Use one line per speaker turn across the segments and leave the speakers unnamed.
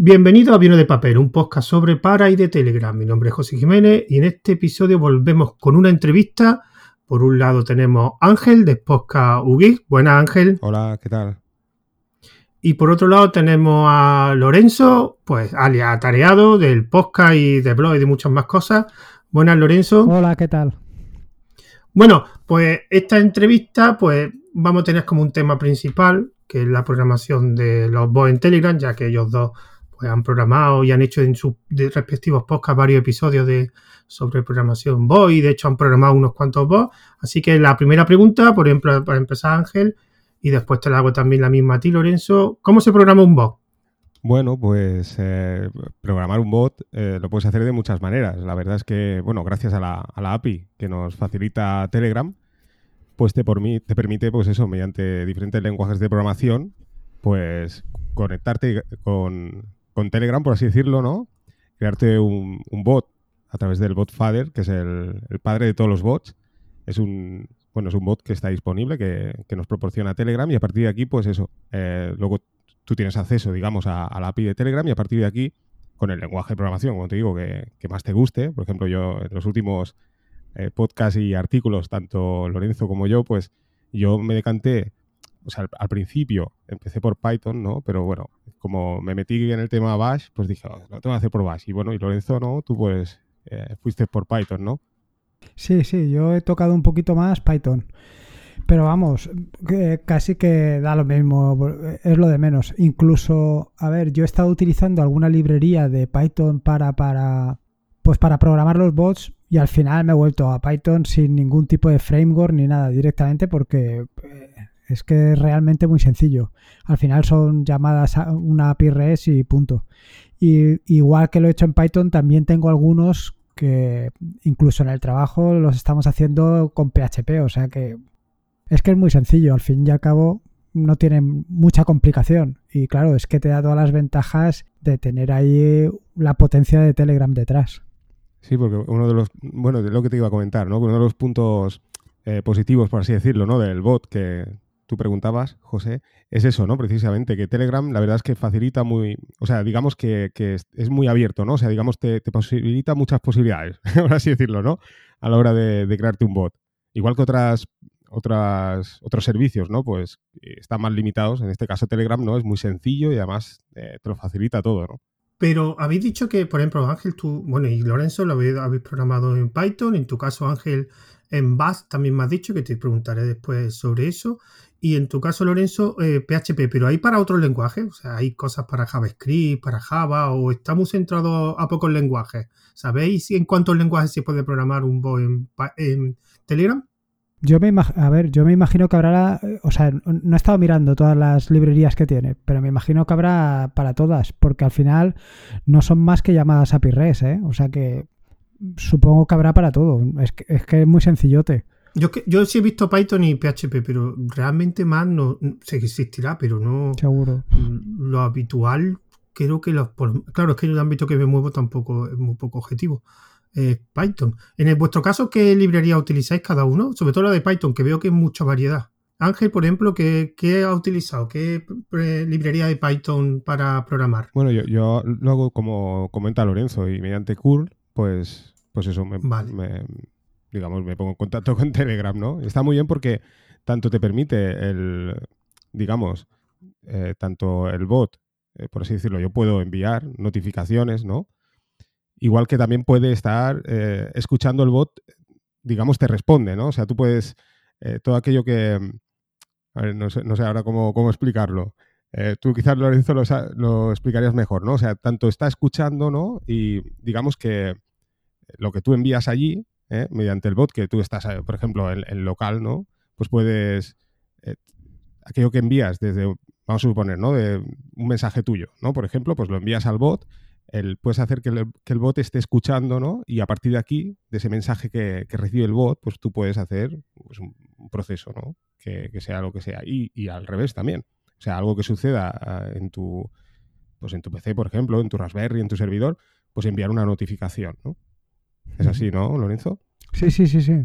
Bienvenido a Vino de Papel, un podcast sobre para y de Telegram. Mi nombre es José Jiménez y en este episodio volvemos con una entrevista. Por un lado tenemos Ángel de Podcast UGI. Buenas Ángel.
Hola, ¿qué tal?
Y por otro lado tenemos a Lorenzo, pues alias Atareado del podcast y de blog y de muchas más cosas. Buenas Lorenzo.
Hola, ¿qué tal?
Bueno, pues esta entrevista pues vamos a tener como un tema principal, que es la programación de los bots en Telegram, ya que ellos dos pues, han programado y han hecho en sus respectivos podcasts varios episodios de, sobre programación bot y de hecho han programado unos cuantos bots. Así que la primera pregunta, por ejemplo, para empezar Ángel, y después te la hago también la misma a ti, Lorenzo, ¿cómo se programa un bot?
Bueno, pues eh, programar un bot eh, lo puedes hacer de muchas maneras. La verdad es que, bueno, gracias a la, a la API que nos facilita Telegram, pues te, por mí, te permite, pues eso, mediante diferentes lenguajes de programación, pues conectarte con, con Telegram, por así decirlo, ¿no? Crearte un, bot a través del bot Father, que es el, padre de todos los bots. Es un, bueno, es un bot que está disponible, que, nos proporciona Telegram y a partir de aquí, pues eso, eh, luego tú tienes acceso, digamos, a, la API de Telegram y a partir de aquí, con el lenguaje de programación, como te digo, que, más te guste. Por ejemplo, yo en los últimos eh, podcasts y artículos, tanto Lorenzo como yo, pues yo me decanté, o sea, al, principio empecé por Python, ¿no? Pero bueno, como me metí en el tema Bash, pues dije, oh, lo tengo que hacer por Bash. Y bueno, y Lorenzo, ¿no? Tú pues eh, fuiste por Python, ¿no?
Sí, sí, yo he tocado un poquito más Python. Pero vamos, casi que da lo mismo, es lo de menos. Incluso, a ver, yo he estado utilizando alguna librería de Python para, para, pues para programar los bots y al final me he vuelto a Python sin ningún tipo de framework ni nada directamente porque eh, es que es realmente muy sencillo. Al final son llamadas a una API REST y punto. Y igual que lo he hecho en Python, también tengo algunos que incluso en el trabajo los estamos haciendo con PHP. O sea que es que es muy sencillo. Al fin y al cabo no tiene mucha complicación. Y claro, es que te da todas las ventajas de tener ahí la potencia de Telegram detrás.
Sí, porque uno de los, bueno, de lo que te iba a comentar, ¿no? Uno de los puntos eh, positivos, por así decirlo, ¿no? Del bot que, tú preguntabas, José, es eso, ¿no? Precisamente, que Telegram la verdad es que facilita muy, o sea, digamos que, es muy abierto, ¿no? O sea, digamos, te, posibilita muchas posibilidades, por así decirlo, ¿no? A la hora de, crearte un bot. Igual que otras, otras, otros servicios, ¿no? Pues eh, están más limitados. En este caso, Telegram, ¿no? Es muy sencillo y además eh, te lo facilita todo, ¿no?
Pero habéis dicho que, por ejemplo, Ángel, tú, bueno, y Lorenzo lo habéis, habéis programado en Python, en tu caso, Ángel, en Bash también me has dicho, que te preguntaré después sobre eso. Y en tu caso, Lorenzo, PHP, eh, pero hay para otros lenguajes, o sea, hay cosas para JavaScript, para Java, o estamos centrados a pocos lenguajes. ¿Sabéis en cuántos lenguajes se puede programar un bot en, Telegram?
Yo me a ver, yo me imagino que habrá, o sea, no he estado mirando todas las librerías que tiene, pero me imagino que habrá para todas, porque al final no son más que llamadas API REST, ¿eh? O sea que supongo que habrá para todo. Es que es, que es muy sencillote.
Yo, yo sí he visto Python y PHP, pero realmente más no sé que existirá, pero no.
Seguro.
Lo habitual, creo que los. Claro, es que en el ámbito que me muevo tampoco es muy poco objetivo. Python. En vuestro caso, ¿qué librería utilizáis cada uno? Sobre todo la de Python, que veo que hay mucha variedad. Ángel, por ejemplo, ¿qué, ha utilizado? ¿Qué librería de Python para programar?
Bueno, yo, yo lo hago como comenta Lorenzo y mediante curl, pues, pues eso me, me digamos, me pongo en contacto con Telegram, ¿no? Está muy bien porque tanto te permite el, digamos, eh, tanto el bot, eh, por así decirlo, yo puedo enviar notificaciones, ¿no? Igual que también puede estar eh, escuchando el bot, digamos, te responde, ¿no? O sea, tú puedes, todo aquello que, a ver, no sé, no sé ahora cómo, cómo explicarlo. tú quizás, Lorenzo, lo, lo, explicarías mejor, ¿no? O sea, tanto está escuchando, ¿no? Y digamos que lo que tú envías allí, ¿eh? mediante el bot que tú estás, eh, por ejemplo, en, local, ¿no? Pues puedes, eh, aquello que envías desde, vamos a suponer, ¿no? De un mensaje tuyo, ¿no? Por ejemplo, pues lo envías al bot, el, puedes hacer que el, bot esté escuchando, ¿no? Y a partir de aquí, de ese mensaje que, recibe el bot, pues tú puedes hacer pues, un, proceso, ¿no? Que, sea lo que sea. Y, y, al revés también. O sea, algo que suceda ah, en tu, pues en tu PC, por ejemplo, en tu Raspberry, en tu servidor, pues enviar una notificación, ¿no? Es así, ¿no, Lorenzo?
Sí, sí, sí, sí.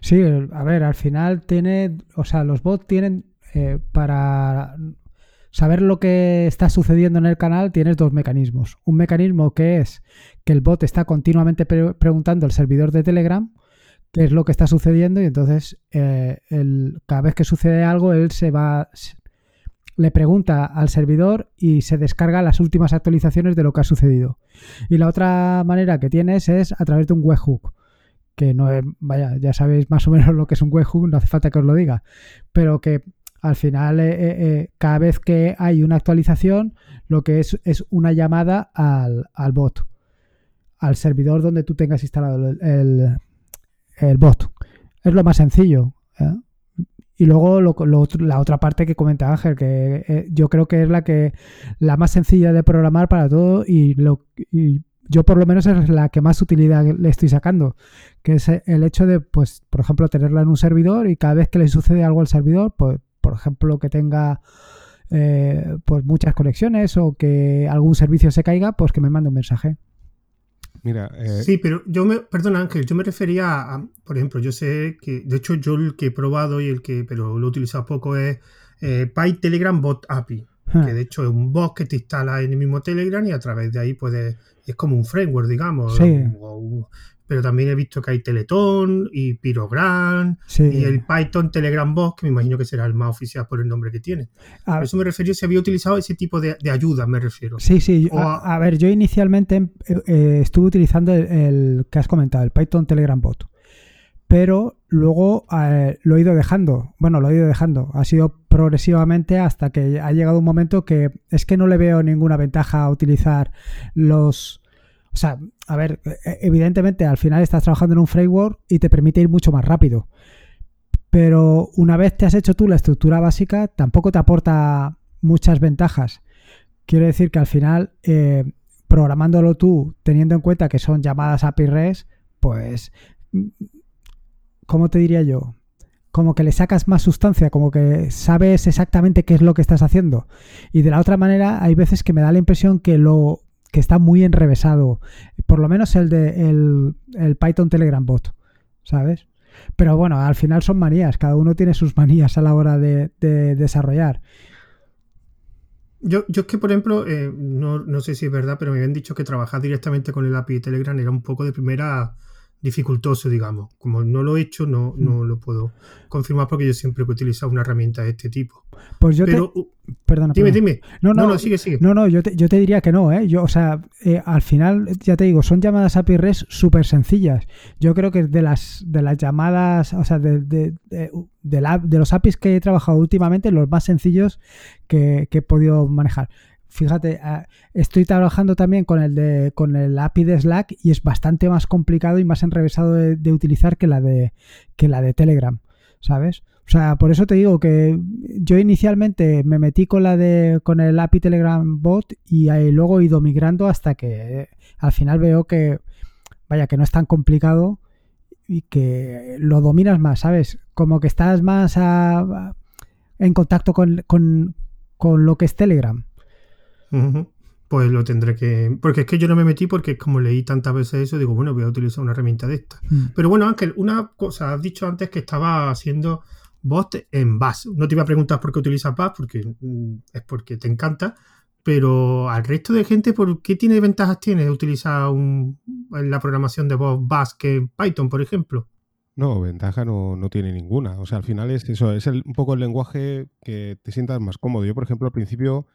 Sí, a ver, al final tiene, o sea, los bots tienen eh, para saber lo que está sucediendo en el canal, tienes dos mecanismos. Un mecanismo que es que el bot está continuamente preguntando al servidor de Telegram qué es lo que está sucediendo y entonces eh, cada vez que sucede algo, él se va, le pregunta al servidor y se descarga las últimas actualizaciones de lo que ha sucedido. Y la otra manera que tienes es a través de un webhook que no es, vaya, ya sabéis más o menos lo que es un webhook, no hace falta que os lo diga, pero que al final eh, eh, eh, cada vez que hay una actualización, lo que es es una llamada al, bot, al servidor donde tú tengas instalado el, el, bot. Es lo más sencillo. Y luego la otra parte que comenta Ángel, que yo creo que es la que la más sencilla de programar para todo y, lo, y yo por lo menos es la que más utilidad le estoy sacando, que es el hecho de, pues, por ejemplo, tenerla en un servidor y cada vez que le sucede algo al servidor, pues, por ejemplo, que tenga eh, pues muchas conexiones o que algún servicio se caiga, pues que me mande un mensaje.
Mira,
eh, Sí, pero yo me, perdona Ángel, yo me refería a, por ejemplo, yo sé que, de hecho yo el que he probado y el que, pero lo he utilizado poco es eh, PyTelegram Bot API, que ah. de hecho es un bot que te instala en el mismo Telegram y a través de ahí puedes es como un framework, digamos. Pero también he visto que hay Teleton y Pyrogram y el Python Telegram Box, que me imagino que será el más oficial por el nombre que tiene. A, eso me refiero si había utilizado ese tipo de, ayuda, me refiero.
Sí, sí. A, ver, yo inicialmente eh, eh, estuve utilizando el, que has comentado, el Python Telegram Bot. Pero luego eh, lo he ido dejando. Bueno, lo he ido dejando. Ha sido progresivamente hasta que ha llegado un momento que es que no le veo ninguna ventaja a utilizar los... O sea, a ver, e, evidentemente al final estás trabajando en un framework y te permite ir mucho más rápido. Pero una vez te has hecho tú la estructura básica, tampoco te aporta muchas ventajas. Quiero decir que al final, eh, programándolo tú, teniendo en cuenta que son llamadas API REST, pues, ¿cómo te diría yo? como que le sacas más sustancia, como que sabes exactamente qué es lo que estás haciendo. Y de la otra manera, hay veces que me da la impresión que lo que está muy enrevesado, por lo menos el de el, Python Telegram bot, ¿sabes? Pero bueno, al final son manías, cada uno tiene sus manías a la hora de, desarrollar.
Yo, yo es que, por ejemplo, eh, no, no, sé si es verdad, pero me habían dicho que trabajar directamente con el API de Telegram era un poco de primera dificultoso, digamos. Como no lo he hecho, no, no mm. lo puedo confirmar porque yo siempre he utilizado una herramienta de este tipo.
Pues yo Pero, te... Perdona,
dime, dime.
No, no, sigue, sigue. No, no, yo te, yo te diría que no, ¿eh? Yo, o sea, eh, al final, ya te digo, son llamadas API REST súper sencillas. Yo creo que de las, de las llamadas, o sea, de, de, de, la, de los APIs que he trabajado últimamente, los más sencillos que, que he podido manejar. Fíjate, ah, estoy trabajando también con el de con el API de Slack y es bastante más complicado y más enrevesado de, utilizar que la de que la de Telegram, ¿sabes? O sea, por eso te digo que yo inicialmente me metí con la de con el API Telegram bot y luego he ido migrando hasta que al final veo que vaya que no es tan complicado y que lo dominas más, ¿sabes? Como que estás más en contacto con, con lo que es Telegram.
Pues lo tendré que. Porque es que yo no me metí porque como leí tantas veces eso, digo, bueno, voy a utilizar una herramienta de esta. Mm. Pero bueno, Ángel, una cosa, has dicho antes que estaba haciendo bot en Bash. No te iba a preguntar por qué utilizas Bash, porque mm, es porque te encanta. Pero al resto de gente, ¿por qué tiene ventajas tiene utilizar un, la programación de voz Bash que en Python, por ejemplo?
No, ventaja no, no, tiene ninguna. O sea, al final es eso, es un poco el lenguaje que te sientas más cómodo. Yo, por ejemplo, al principio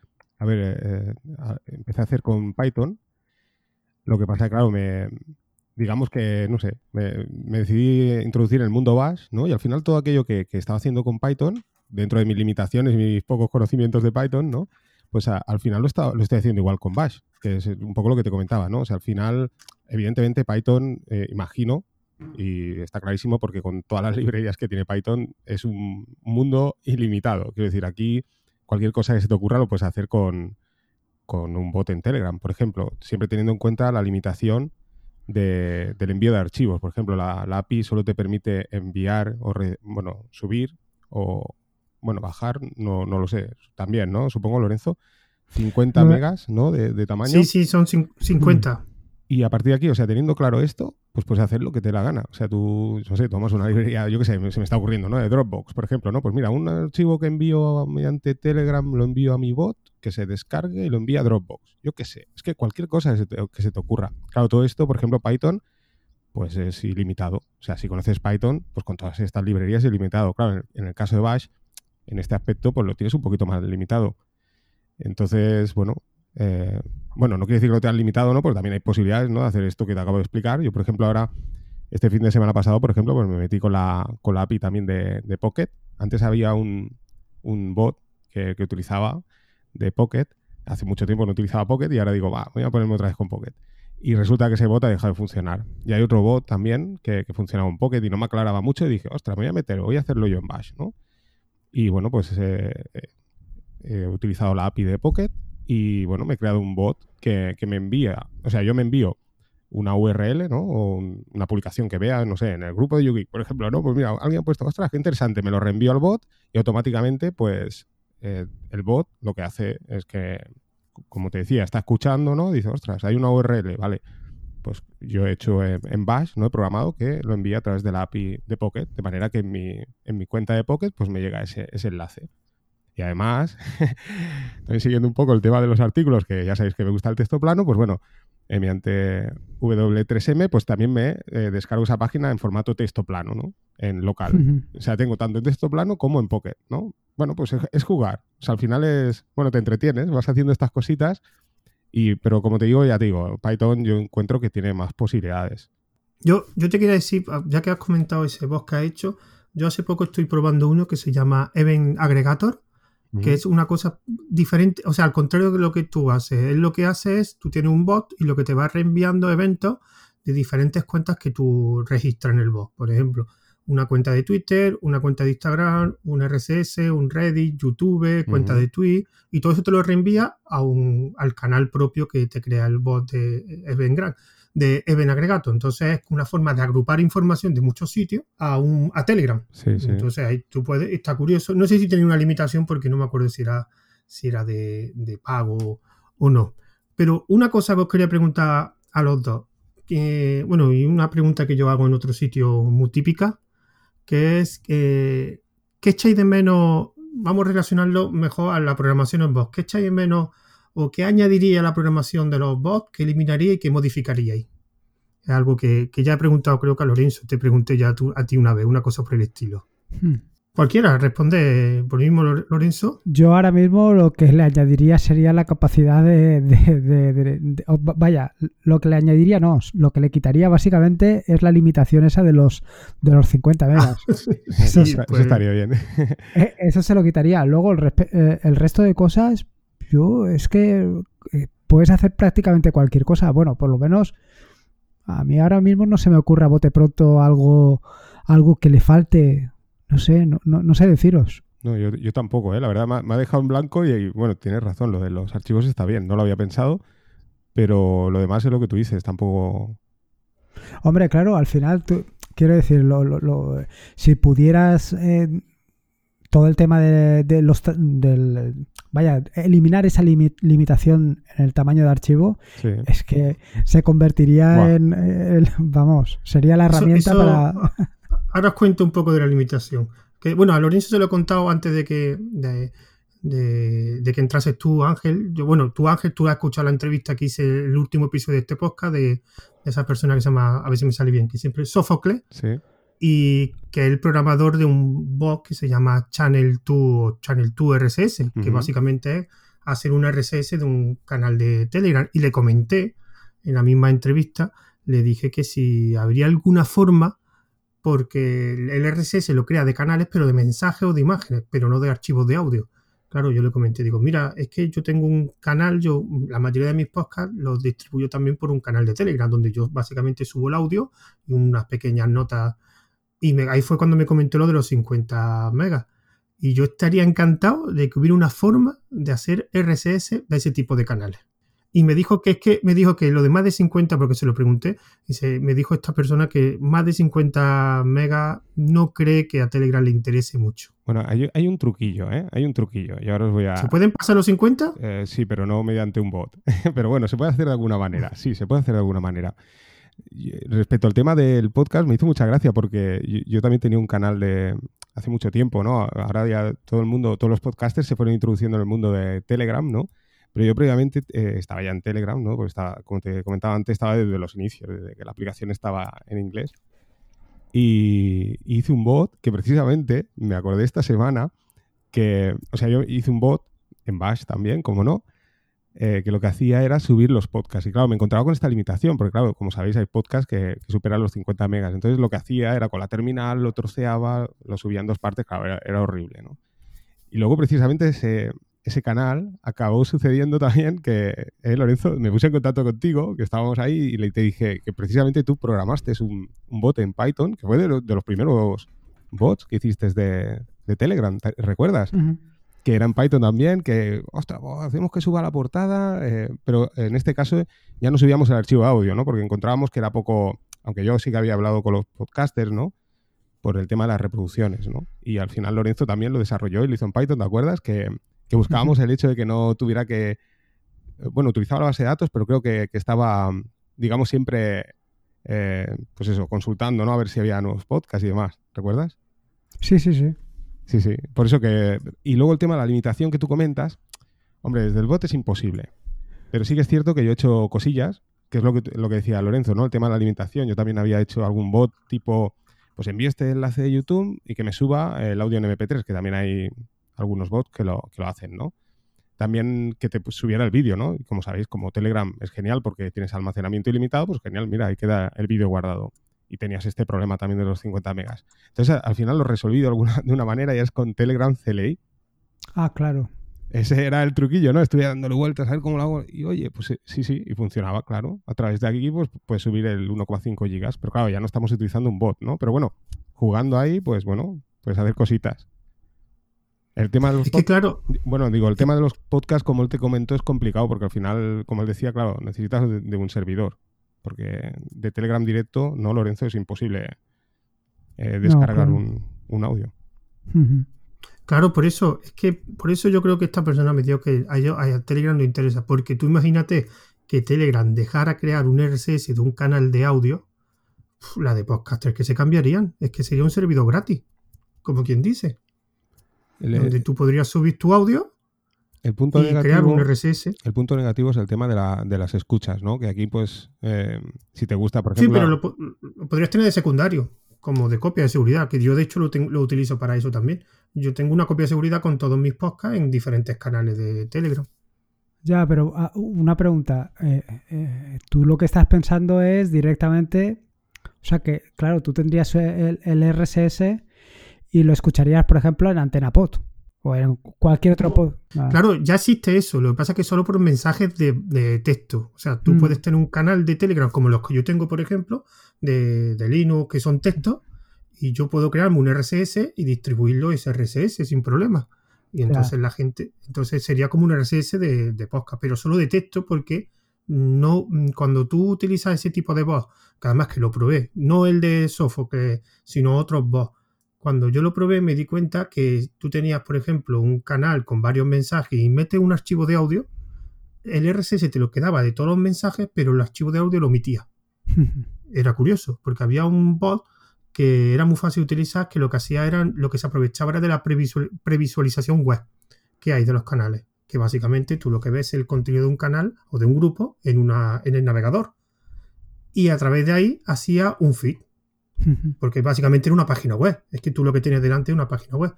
a ver, eh, eh, empecé a hacer con Python. Lo que pasa, claro, me, digamos que, no sé, me, decidí introducir en el mundo Bash, ¿no? Y al final todo aquello que, estaba haciendo con Python, dentro de mis limitaciones mis pocos conocimientos de Python, ¿no? Pues al final lo, lo estoy haciendo igual con Bash, que es un poco lo que te comentaba, ¿no? O sea, al final, evidentemente Python, eh, imagino, y está clarísimo porque con todas las librerías que tiene Python es un mundo ilimitado. Quiero decir, aquí cualquier cosa que se te ocurra lo puedes hacer con, un bot en Telegram, por ejemplo, siempre teniendo en cuenta la limitación del envío de archivos. Por ejemplo, la, API solo te permite enviar o, bueno, subir o, bueno, bajar, no, no lo sé, también, ¿no? Supongo, Lorenzo, 50 megas, ¿no? De, tamaño.
Sí, sí, son 50.
Y a partir de aquí, o sea, teniendo claro esto, pues puedes hacer lo que te la gana. O sea, tú, no sé, tomas una librería, yo qué sé, se me está ocurriendo, ¿no? De Dropbox, por ejemplo, ¿no? Pues mira, un archivo que envío mediante Telegram lo envío a mi bot, que se descargue y lo envía a Dropbox. Yo qué sé, es que cualquier cosa que se te ocurra. Claro, todo esto, por ejemplo, Python, pues es ilimitado. O sea, si conoces Python, pues con todas estas librerías es ilimitado. Claro, en el caso de Bash, en este aspecto, pues lo tienes un poquito más limitado. Entonces, bueno, eh, bueno, no quiere decir que lo tengas limitado, ¿no? Porque también hay posibilidades, ¿no? De hacer esto que te acabo de explicar. Yo, por ejemplo, ahora, este fin de semana pasado, por ejemplo, pues me metí con la, con la API también de, Pocket. Antes había un, bot que, utilizaba de Pocket. Hace mucho tiempo no utilizaba Pocket y ahora digo, va, voy a ponerme otra vez con Pocket. Y resulta que ese bot ha dejado de funcionar. Y hay otro bot también que, funcionaba en Pocket y no me aclaraba mucho y dije, ostras, me voy a meter, voy a hacerlo yo en Bash, ¿no? Y bueno, pues eh, eh, he utilizado la API de Pocket y bueno, me he creado un bot que, me envía, o sea, yo me envío una URL, ¿no? O una publicación que vea, no sé, en el grupo de YouGeek, por ejemplo, ¿no? Pues mira, alguien ha puesto, ostras, qué interesante, me lo reenvío al bot y automáticamente, pues, eh, el bot lo que hace es que, como te decía, está escuchando, ¿no? Dice, ostras, hay una URL, vale. Pues yo he hecho en, Bash, ¿no? He programado que lo envía a través de la API de Pocket, de manera que en mi, en mi cuenta de Pocket, pues me llega ese, ese enlace. Y además, también siguiendo un poco el tema de los artículos, que ya sabéis que me gusta el texto plano, pues bueno, eh, mediante W3M, pues también me eh, descargo esa página en formato texto plano, ¿no? En local. O sea, tengo tanto en texto plano como en Pocket, ¿no? Bueno, pues es, jugar. O sea, al final es, bueno, te entretienes, vas haciendo estas cositas, y, pero como te digo, ya te digo, Python yo encuentro que tiene más posibilidades.
Yo, yo te quería decir, ya que has comentado ese boss que has hecho, yo hace poco estoy probando uno que se llama Event Aggregator, que es una cosa diferente, o sea, al contrario de lo que tú haces. Él lo que hace es, tú tienes un bot y lo que te va reenviando eventos de diferentes cuentas que tú registras en el bot. Por ejemplo, una cuenta de Twitter, una cuenta de Instagram, un RSS, un Reddit, YouTube, cuenta de Tweet, y todo eso te lo reenvía a un, al canal propio que te crea el bot de Eventgram de Event Agregato. Entonces es una forma de agrupar información de muchos sitios a, un, a Telegram. Entonces ahí tú puedes, está curioso. No sé si tiene una limitación porque no me acuerdo si era, si era de, pago o no. Pero una cosa que os quería preguntar a los dos, bueno, y una pregunta que yo hago en otro sitio muy típica, que es que, ¿qué echáis de menos? Vamos a relacionarlo mejor a la programación en voz. ¿Qué echáis de menos o qué añadiría a la programación de los bots, qué eliminaría y qué modificaríais. Es algo que, ya he preguntado, creo que a Lorenzo, te pregunté ya a, ti una vez, una cosa por el estilo. Hmm. Cualquiera, responde por mismo, Lorenzo.
Yo ahora mismo lo que le añadiría sería la capacidad de, vaya, lo que le añadiría no, lo que le quitaría básicamente es la limitación esa de los de los 50 megas.
eso, pues. estaría bien.
Eh, eso se lo quitaría. Luego el, eh, el resto de cosas, yo es que eh, puedes hacer prácticamente cualquier cosa. Bueno, por lo menos a mí ahora mismo no se me ocurre a bote pronto algo, algo que le falte. No sé, no, no, sé deciros.
No, yo, yo, tampoco, ¿eh? la verdad me ha, dejado en blanco y, bueno, tienes razón, lo de los archivos está bien, no lo había pensado, pero lo demás es lo que tú dices, tampoco...
Hombre, claro, al final, quiero decir, lo, si pudieras eh, todo el tema de, los del vaya eliminar esa limitación en el tamaño de archivo es que se convertiría en, vamos sería la herramienta para
ahora os cuento un poco de la limitación. Que bueno a Lorenzo se lo he contado antes de que de, de, que entrases tú Ángel. Yo bueno tú Ángel tú has escuchado la entrevista que hice el último episodio de este podcast de, esa persona que se llama a ver si me sale bien que siempre Sófocles.
Sí
y que es el programador de un bot que se llama Channel 2 o Channel 2 RSS, que básicamente es hacer un RSS de un canal de Telegram. Y le comenté en la misma entrevista, le dije que si habría alguna forma, porque el RSS lo crea de canales, pero de mensajes o de imágenes, pero no de archivos de audio. Claro, yo le comenté, digo, mira, es que yo tengo un canal, yo la mayoría de mis podcasts los distribuyo también por un canal de Telegram, donde yo básicamente subo el audio y unas pequeñas notas y ahí fue cuando me comentó lo de los 50 megas. Y yo estaría encantado de que hubiera una forma de hacer RSS de ese tipo de canales. y me dijo que es que me dijo que lo de más de 50, porque se lo pregunté, y me dijo esta persona que más de 50 megas no cree que a Telegram le interese mucho.
Bueno, hay, un truquillo, ¿eh? Hay un truquillo. Y ahora os voy a.
¿Se pueden pasar los 50?
Eh, sí, pero no mediante un bot. pero bueno, se puede hacer de alguna manera. Sí, se puede hacer de alguna manera. Respecto al tema del podcast, me hizo mucha gracia porque yo, también tenía un canal de hace mucho tiempo, ¿no? Ahora ya todo el mundo, todos los podcasters se fueron introduciendo en el mundo de Telegram, ¿no? Pero yo previamente eh, estaba ya en Telegram, ¿no? Porque estaba, como te comentaba antes, estaba desde los inicios, desde que la aplicación estaba en inglés. Y hice un bot que precisamente me acordé esta semana que, o sea, yo hice un bot en Bash también, como no, eh, que lo que hacía era subir los podcasts. Y claro, me encontraba con esta limitación, porque claro, como sabéis, hay podcasts que, superan los 50 megas. Entonces lo que hacía era con la terminal, lo troceaba, lo subía en dos partes, claro, era, era horrible, ¿no? Y luego precisamente ese, ese canal acabó sucediendo también que, eh, Lorenzo, me puse en contacto contigo, que estábamos ahí y le, te dije que precisamente tú programaste un, un bot en Python, que fue de, los primeros bots que hiciste de, de Telegram, ¿recuerdas? Que era en Python también, que, ostras, hacemos que suba la portada, eh, pero en este caso ya no subíamos el archivo de audio, ¿no? Porque encontrábamos que era poco, aunque yo sí que había hablado con los podcasters, ¿no? Por el tema de las reproducciones, ¿no? Y al final Lorenzo también lo desarrolló y lo hizo en Python, ¿te acuerdas? Que, que buscábamos el hecho de que no tuviera que, eh, bueno, utilizaba la base de datos, pero creo que, estaba, digamos, siempre, eh, pues eso, consultando, ¿no? A ver si había nuevos podcasts y demás, ¿recuerdas?
Sí, sí, sí.
Sí, sí. Por eso que... Y luego el tema de la limitación que tú comentas, hombre, desde el bot es imposible. Pero sí que es cierto que yo he hecho cosillas, que es lo que, lo que decía Lorenzo, ¿no? El tema de la limitación. Yo también había hecho algún bot tipo, pues envíe este enlace de YouTube y que me suba el audio en MP3, que también hay algunos bots que lo, que lo hacen, ¿no? También que te subiera el vídeo, ¿no? Y como sabéis, como Telegram es genial porque tienes almacenamiento ilimitado, pues genial, mira, ahí queda el vídeo guardado. Y tenías este problema también de los 50 megas. Entonces, al final lo resolví de, alguna, de una manera y es con Telegram CLI.
Ah, claro.
Ese era el truquillo, ¿no? Estuve dándole vueltas a ver cómo lo hago. Y oye, pues sí, sí, y funcionaba, claro. A través de aquí, pues puedes subir el 1,5 gigas. Pero claro, ya no estamos utilizando un bot, ¿no? Pero bueno, jugando ahí, pues bueno, puedes hacer cositas. El tema de los
claro.
Bueno, digo, el tema de los podcasts, como él te comentó, es complicado porque al final, como él decía, claro, necesitas de, un servidor. Porque de Telegram directo, no, Lorenzo, es imposible eh, descargar un, audio.
Claro, por eso, es que por eso yo creo que esta persona me dijo que a, Telegram no interesa. Porque tú imagínate que Telegram dejara crear un RSS de un canal de audio, la de podcasters que se cambiarían. Es que sería un servidor gratis, como quien dice donde tú podrías subir tu audio
el punto
y crear un RSS.
El punto negativo es el tema de, las escuchas, ¿no? Que aquí, pues, eh, si te gusta, por ejemplo...
Sí, pero lo, podrías tener de secundario, como de copia de seguridad, que yo de hecho lo, lo, utilizo para eso también. Yo tengo una copia de seguridad con todos mis podcasts en diferentes canales de Telegram.
Ya, pero ah, una pregunta. Eh, eh, tú lo que estás pensando es directamente... O sea que, claro, tú tendrías el, el RSS y lo escucharías, por ejemplo, en Antena Pod o en cualquier otro pod.
Ah. Claro, ya existe eso. Lo que pasa es que solo por mensajes de, texto. O sea, tú mm. puedes tener un canal de Telegram como los que yo tengo, por ejemplo, de, Linux, que son textos, y yo puedo crearme un RSS y distribuirlo ese RSS sin problema. Y entonces la gente, entonces sería como un RSS de, de, podcast, pero solo de texto porque no, cuando tú utilizas ese tipo de voz, que además que lo probé, no el de Sofocles, sino otros voz, cuando yo lo probé me di cuenta que tú tenías, por ejemplo, un canal con varios mensajes y metes un archivo de audio, el RSS te lo quedaba de todos los mensajes, pero el archivo de audio lo omitía. Era curioso, porque había un bot que era muy fácil de utilizar, que lo que hacía era, lo que se aprovechaba era de la previsualización web que hay de los canales. Que básicamente tú lo que ves es el contenido de un canal o de un grupo en, una, en el navegador. Y a través de ahí hacía un feed porque básicamente era una página web. Es que tú lo que tienes delante es una página web.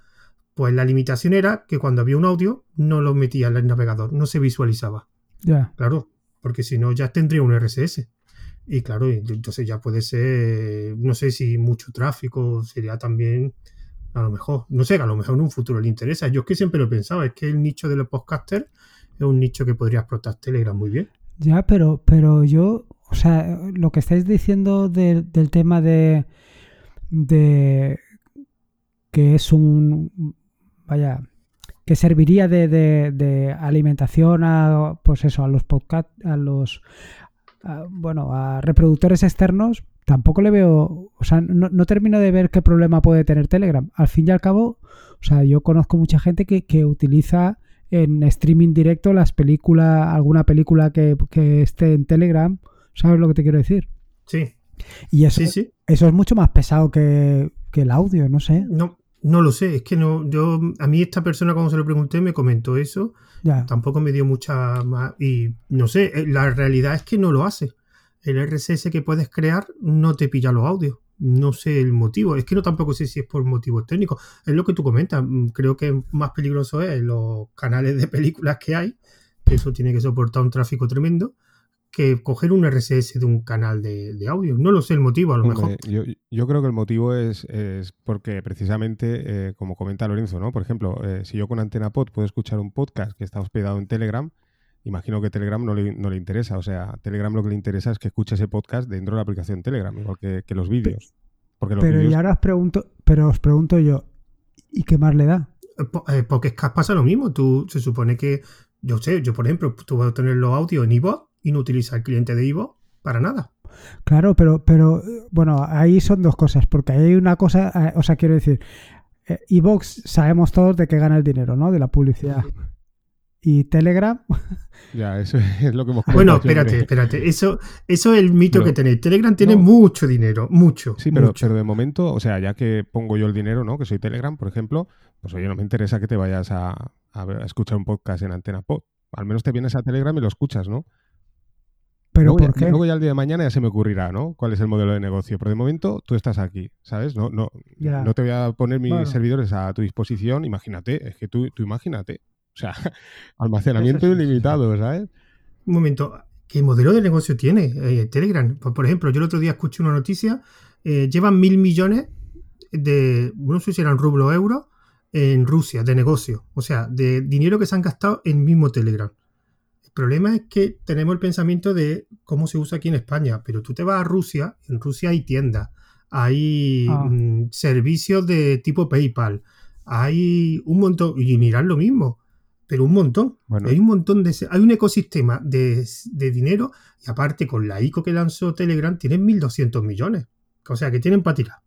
Pues la limitación era que cuando había un audio no lo metía en el navegador, no se visualizaba.
Ya.
Claro, porque si no ya tendría un RSS. Y claro, entonces ya puede ser, no sé si mucho tráfico, sería también, a lo mejor, no sé, a lo mejor en un futuro le interesa. Yo es que siempre lo pensaba, es que el nicho de los podcasters es un nicho que podría explotar Telegram muy bien.
Ya, pero, pero yo, o sea, lo que estáis diciendo del tema de, de que es un, vaya, que serviría de, alimentación a, pues eso, a los podcast, a los, bueno, a reproductores externos, tampoco le veo, o sea, no, termino de ver qué problema puede tener Telegram. Al fin y al cabo, o sea, yo conozco mucha gente que, que utiliza en streaming directo las películas, alguna película que, esté en Telegram, ¿sabes lo que te quiero decir?
Sí.
Y eso, eso es mucho más pesado que, que el audio, no sé.
No, no lo sé, es que no, yo, a mí esta persona cuando se lo pregunté me comentó eso, tampoco me dio mucha más, y no sé, eh, la realidad es que no lo hace. El RSS que puedes crear no te pilla los audios. No sé el motivo, es que no tampoco sé si es por motivos técnicos. Es lo que tú comentas, mm, creo que más peligroso es los canales de películas que hay, eso tiene que soportar un tráfico tremendo que coger un RSS de un canal de, audio. No lo sé el motivo, a lo mejor.
Yo, creo que el motivo es, porque precisamente, eh, como comenta Lorenzo, ¿no? Por ejemplo, eh, si yo con Antena Pod puedo escuchar un podcast que está hospedado en Telegram, imagino que Telegram no le, interesa. O sea, Telegram lo que le interesa es que escuche ese podcast dentro de la aplicación Telegram, igual que, los vídeos.
Porque pero y ahora os pregunto, pero os pregunto yo, ¿y qué más le da?
Porque es que pasa lo mismo. Tú se supone que, yo sé, yo por ejemplo, tú vas a tener los audios en iVoox no utiliza el cliente de Ivo para nada.
Claro, pero, pero bueno, ahí son dos cosas, porque hay una cosa, eh, o sea, quiero decir, Evox eh, sabemos todos de qué gana el dinero, ¿no? De la publicidad. Y Telegram.
Ya, eso es lo que hemos
Bueno, espérate, espérate. Eso, eso es el mito que tenéis. Telegram tiene mucho dinero, mucho.
Sí, pero, pero de momento, o sea, ya que pongo yo el dinero, ¿no? Que soy Telegram, por ejemplo, pues oye, no me interesa que te vayas a, a escuchar un podcast en Antena Pod. Al menos te vienes a Telegram y lo escuchas, ¿no?
¿Pero por qué?
Luego ya el día de mañana ya se me ocurrirá, ¿no? ¿Cuál es el modelo de negocio? Pero de momento tú estás aquí, ¿sabes? No, no, no te voy a poner mis servidores a tu disposición. Imagínate, es que tú, tú imagínate. O sea, almacenamiento ilimitado, ¿sabes?
Un momento, ¿qué modelo de negocio tiene eh, Telegram? Pues, por ejemplo, yo el otro día escuché una noticia, eh, llevan mil millones de, no sé si eran rublos o euros, en Rusia, de negocio. O sea, de dinero que se han gastado en mismo Telegram problema es que tenemos el pensamiento de cómo se usa aquí en España, pero tú te vas a Rusia, en Rusia hay tiendas, hay ah. mm, servicios de tipo PayPal, hay un montón, y mirar lo mismo, pero un montón. Hay un montón de. Hay un ecosistema de, dinero, y aparte con la ICO que lanzó Telegram, tienen 1.200 millones. O sea que tienen para tirar.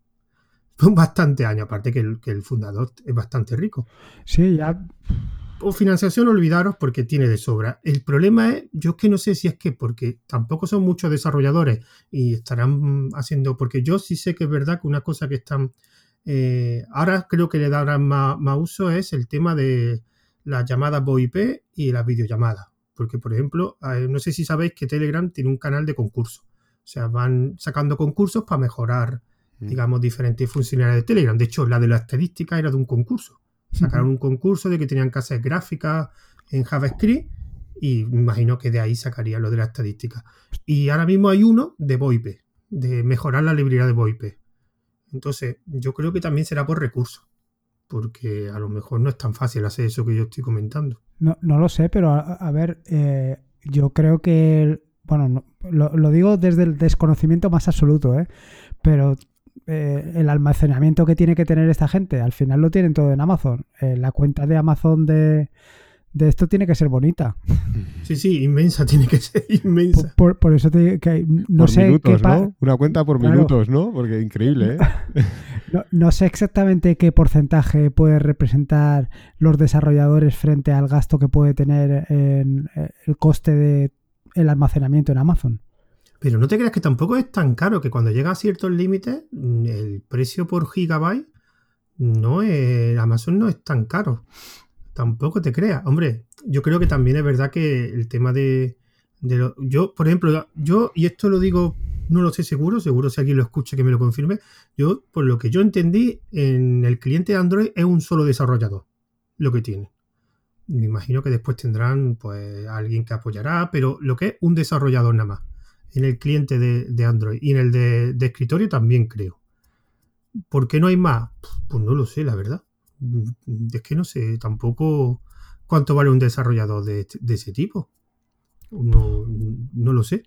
Bastante años, aparte que el, que el fundador es bastante rico.
Sí, ya
o financiación, olvidaros porque tiene de sobra. El problema es, yo es que no sé si es que porque tampoco son muchos desarrolladores y estarán haciendo, porque yo sí sé que es verdad que una cosa que están, eh, ahora creo que le darán más, uso es el tema de las llamadas VoIP y las videollamadas. Porque, por ejemplo, eh, no sé si sabéis que Telegram tiene un canal de concurso. O sea, van sacando concursos para mejorar, mm. digamos, diferentes funcionalidades de Telegram. De hecho, la de la estadística era de un concurso. Sacaron un concurso de que tenían casas gráficas en JavaScript y me imagino que de ahí sacarían lo de la estadística. Y ahora mismo hay uno de VoIP, de mejorar la librería de VoIP. Entonces, yo creo que también será por recursos, porque a lo mejor no es tan fácil hacer eso que yo estoy comentando.
No, no lo sé, pero a, ver, eh, yo creo que, bueno, lo, lo, digo desde el desconocimiento más absoluto, ¿eh? pero eh, el almacenamiento que tiene que tener esta gente, al final lo tienen todo en Amazon. Eh, la cuenta de Amazon de, esto tiene que ser bonita.
Sí, sí, inmensa, tiene que ser inmensa.
Por, eso te que no sé qué
Una cuenta por minutos, ¿no? Porque increíble, ¿eh?
no, sé exactamente qué porcentaje puede representar los desarrolladores frente al gasto que puede tener en el coste de el almacenamiento en Amazon.
Pero no te creas que tampoco es tan caro que cuando llega a ciertos límites, mm, el precio por gigabyte no es. Amazon no es tan caro. Tampoco te creas. Hombre, yo creo que también es verdad que el tema de. yo, por ejemplo, yo, y esto lo digo, no lo sé seguro, seguro si alguien lo escucha que me lo confirme. Yo, por lo que yo entendí, en el cliente Android es un solo desarrollador lo que tiene. Me imagino que después tendrán pues alguien que apoyará, pero lo que es un desarrollador nada más en el cliente de, Android y en el de, escritorio también creo. ¿Por qué no hay más? Pues no lo sé, la verdad. Es que no sé tampoco cuánto vale un desarrollador de, ese tipo. No, no, lo sé.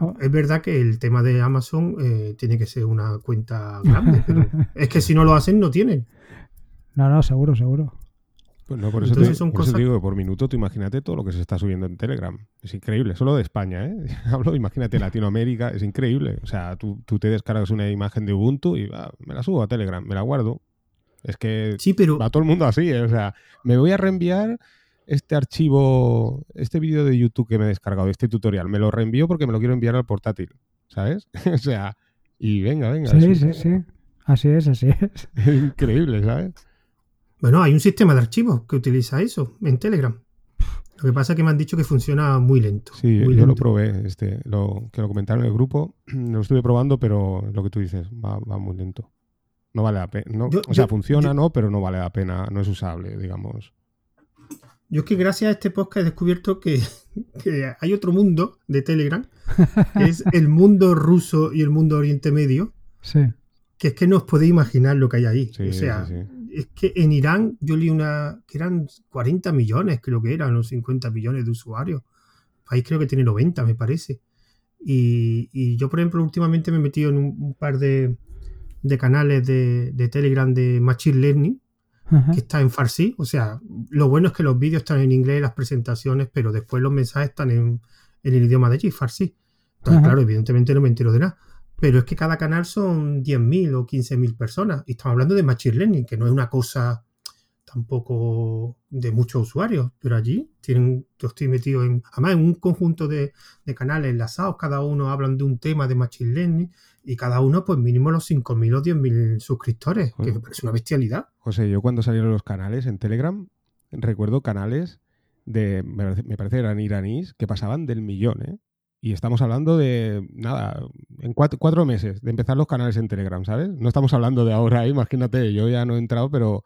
Oh. es verdad que el tema de Amazon eh, tiene que ser una cuenta grande, pero es que si no lo hacen, no tienen.
No, no, seguro, seguro.
Pues no, por eso, te, son cosas... digo que por minuto tú imagínate todo lo que se está subiendo en Telegram. Es increíble, solo de España, ¿eh? Hablo, imagínate Latinoamérica, es increíble. O sea, tú, te descargas una imagen de Ubuntu y me la subo a Telegram, me la guardo. Es que
sí, pero...
va todo el mundo así, ¿eh? O sea, me voy a reenviar este archivo, este vídeo de YouTube que me he descargado, este tutorial, me lo reenvío porque me lo quiero enviar al portátil, ¿sabes? o sea, y venga, venga.
Sí, sí, sí. Así es, así es.
increíble, ¿sabes?
Bueno, hay un sistema de archivos que utiliza eso en Telegram. Lo que pasa es que me han dicho que funciona muy lento.
Sí, yo lo probé, este, lo, que lo comentaron en el grupo, lo estuve probando, pero lo que tú dices, va, muy lento. No vale la pena. o sea, funciona, ¿no? Pero no vale la pena, no es usable, digamos.
Yo es que gracias a este podcast he descubierto que, hay otro mundo de Telegram, que es el mundo ruso y el mundo Oriente Medio.
Sí.
Que es que no os podéis imaginar lo que hay ahí. o sea, es que en Irán yo leí una que eran 40 millones, creo que eran, o 50 millones de usuarios. El país creo que tiene 90, me parece. Y, yo, por ejemplo, últimamente me he metido en un, par de, canales de, Telegram de Machine Learning, que está en farsi. O sea, lo bueno es que los vídeos están en inglés, las presentaciones, pero después los mensajes están en, el idioma de allí, farsi. Entonces, claro, evidentemente no me entero de nada. Pero es que cada canal son 10.000 o 15.000 personas. Y estamos hablando de Machine Learning, que no es una cosa tampoco de muchos usuarios. Pero allí tienen, yo estoy metido en, además en un conjunto de, canales enlazados. Cada uno hablan de un tema de Machine Learning y cada uno, pues mínimo los 5.000 o 10.000 suscriptores, que me parece una bestialidad.
José, yo cuando salieron los canales en Telegram, recuerdo canales de, me parece eran iraníes, que pasaban del millón, ¿eh? Y estamos hablando de, nada, en cuatro, meses de empezar los canales en Telegram, ¿sabes? No estamos hablando de ahora, imagínate, yo ya no he entrado, pero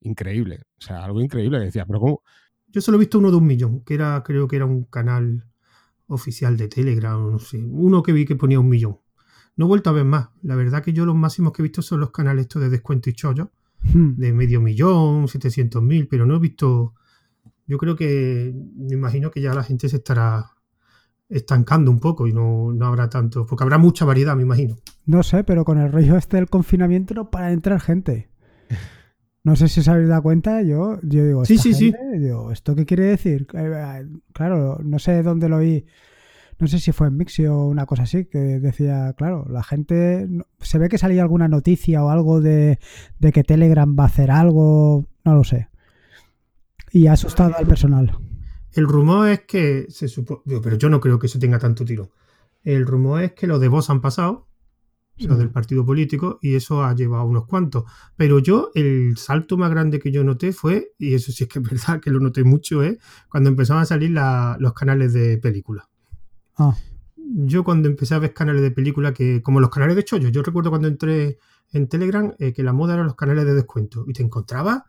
increíble. O sea, algo increíble. Decía, pero ¿cómo?
Yo solo he visto uno de un millón, que era, creo que era un canal oficial de Telegram, no sé. Uno que vi que ponía un millón. No he vuelto a ver más. La verdad que yo los máximos que he visto son los canales estos de descuento y chollo, hmm. de medio millón, 700 mil, pero no he visto... Yo creo que, me imagino que ya la gente se estará estancando un poco y no, habrá tanto, porque habrá mucha variedad, me imagino.
No sé, pero con el rollo este del confinamiento no para entrar gente. No sé si os habéis dado cuenta, yo, yo digo,
sí, sí, sí.
Digo, ¿esto qué quiere decir? Eh, eh, claro, no sé dónde lo oí, no sé si fue en Mixio o una cosa así, que decía, claro, la gente, se ve que salía alguna noticia o algo de, de que Telegram va a hacer algo, no lo sé. Y ha asustado al personal.
El rumor es que se supone, pero yo no creo que eso tenga tanto tiro. El rumor es que los de Vox han pasado, los del partido político, y eso ha llevado unos cuantos. Pero yo, el salto más grande que yo noté fue, y eso sí es que es verdad que lo noté mucho, es cuando empezaban a salir los canales de película.
Ah.
Yo cuando empecé a ver canales de película, que como los canales de chollo, yo recuerdo cuando entré en Telegram eh, que la moda eran los canales de descuento, y te encontrabas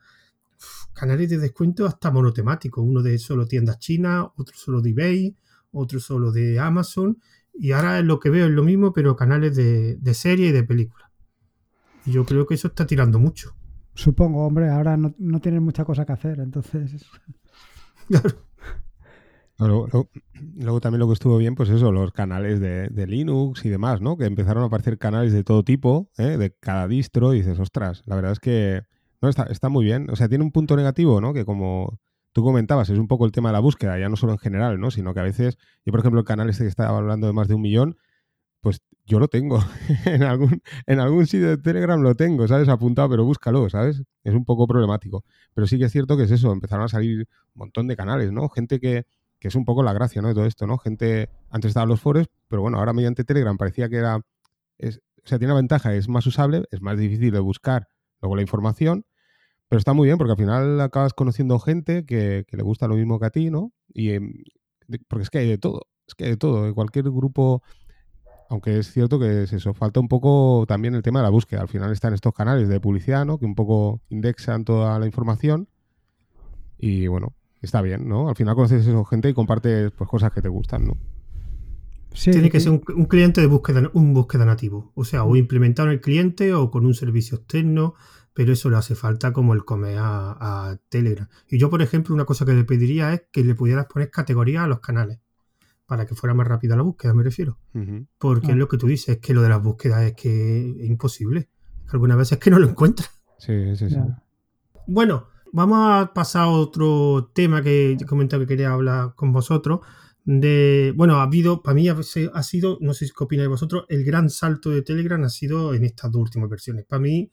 canales de descuento hasta monotemáticos, uno de solo tiendas chinas, otro solo de eBay, otro solo de Amazon, y ahora lo que veo es lo mismo, pero canales de, serie y de película. Y yo creo que eso está tirando mucho.
Supongo, hombre, ahora no, no tienen mucha cosa que hacer, entonces...
Claro. Luego, también lo que estuvo bien, pues eso, los canales de, Linux y demás, ¿no? Que empezaron a aparecer canales de todo tipo, ¿eh? de cada distro, y dices, ostras, la verdad es que no, está, está muy bien. O sea, tiene un punto negativo, ¿no? Que como tú comentabas, es un poco el tema de la búsqueda, ya no solo en general, ¿no? Sino que a veces, yo por ejemplo, el canal este que estaba hablando de más de un millón, pues yo lo tengo. en, algún, en algún sitio de Telegram lo tengo, ¿sabes? Apuntado, pero búscalo, ¿sabes? Es un poco problemático. Pero sí que es cierto que es eso, empezaron a salir un montón de canales, ¿no? Gente que, que es un poco la gracia, ¿no? De todo esto, ¿no? Gente, antes estaban los foros, pero bueno, ahora mediante Telegram parecía que era, es, o sea, tiene una ventaja, es más usable, es más difícil de buscar luego la información, pero está muy bien porque al final acabas conociendo gente que, le gusta lo mismo que a ti, ¿no? Y em, porque es que hay de todo, es que hay de todo. En cualquier grupo, aunque es cierto que es eso, falta un poco también el tema de la búsqueda. Al final están estos canales de publicidad, ¿no? Que un poco indexan toda la información. Y bueno, está bien, ¿no? Al final conoces a esa gente y compartes pues, cosas que te gustan, ¿no?
Sí, Tiene que ser un, un, cliente de búsqueda, un búsqueda nativo. O sea, o implementado en el cliente o con un servicio externo pero eso le hace falta como el comer a, Telegram. Y yo, por ejemplo, una cosa que le pediría es que le pudieras poner categorías a los canales para que fuera más rápida la búsqueda, me refiero. Porque es lo que tú dices, es que lo de las búsquedas es que es imposible. Algunas veces es que no lo encuentras.
Sí, sí, sí.
Bueno, Vamos a pasar a otro tema que he comentado que quería hablar con vosotros. De, bueno, ha habido, para mí ha sido, no sé qué opináis vosotros, el gran salto de Telegram ha sido en estas dos últimas versiones. Para mí,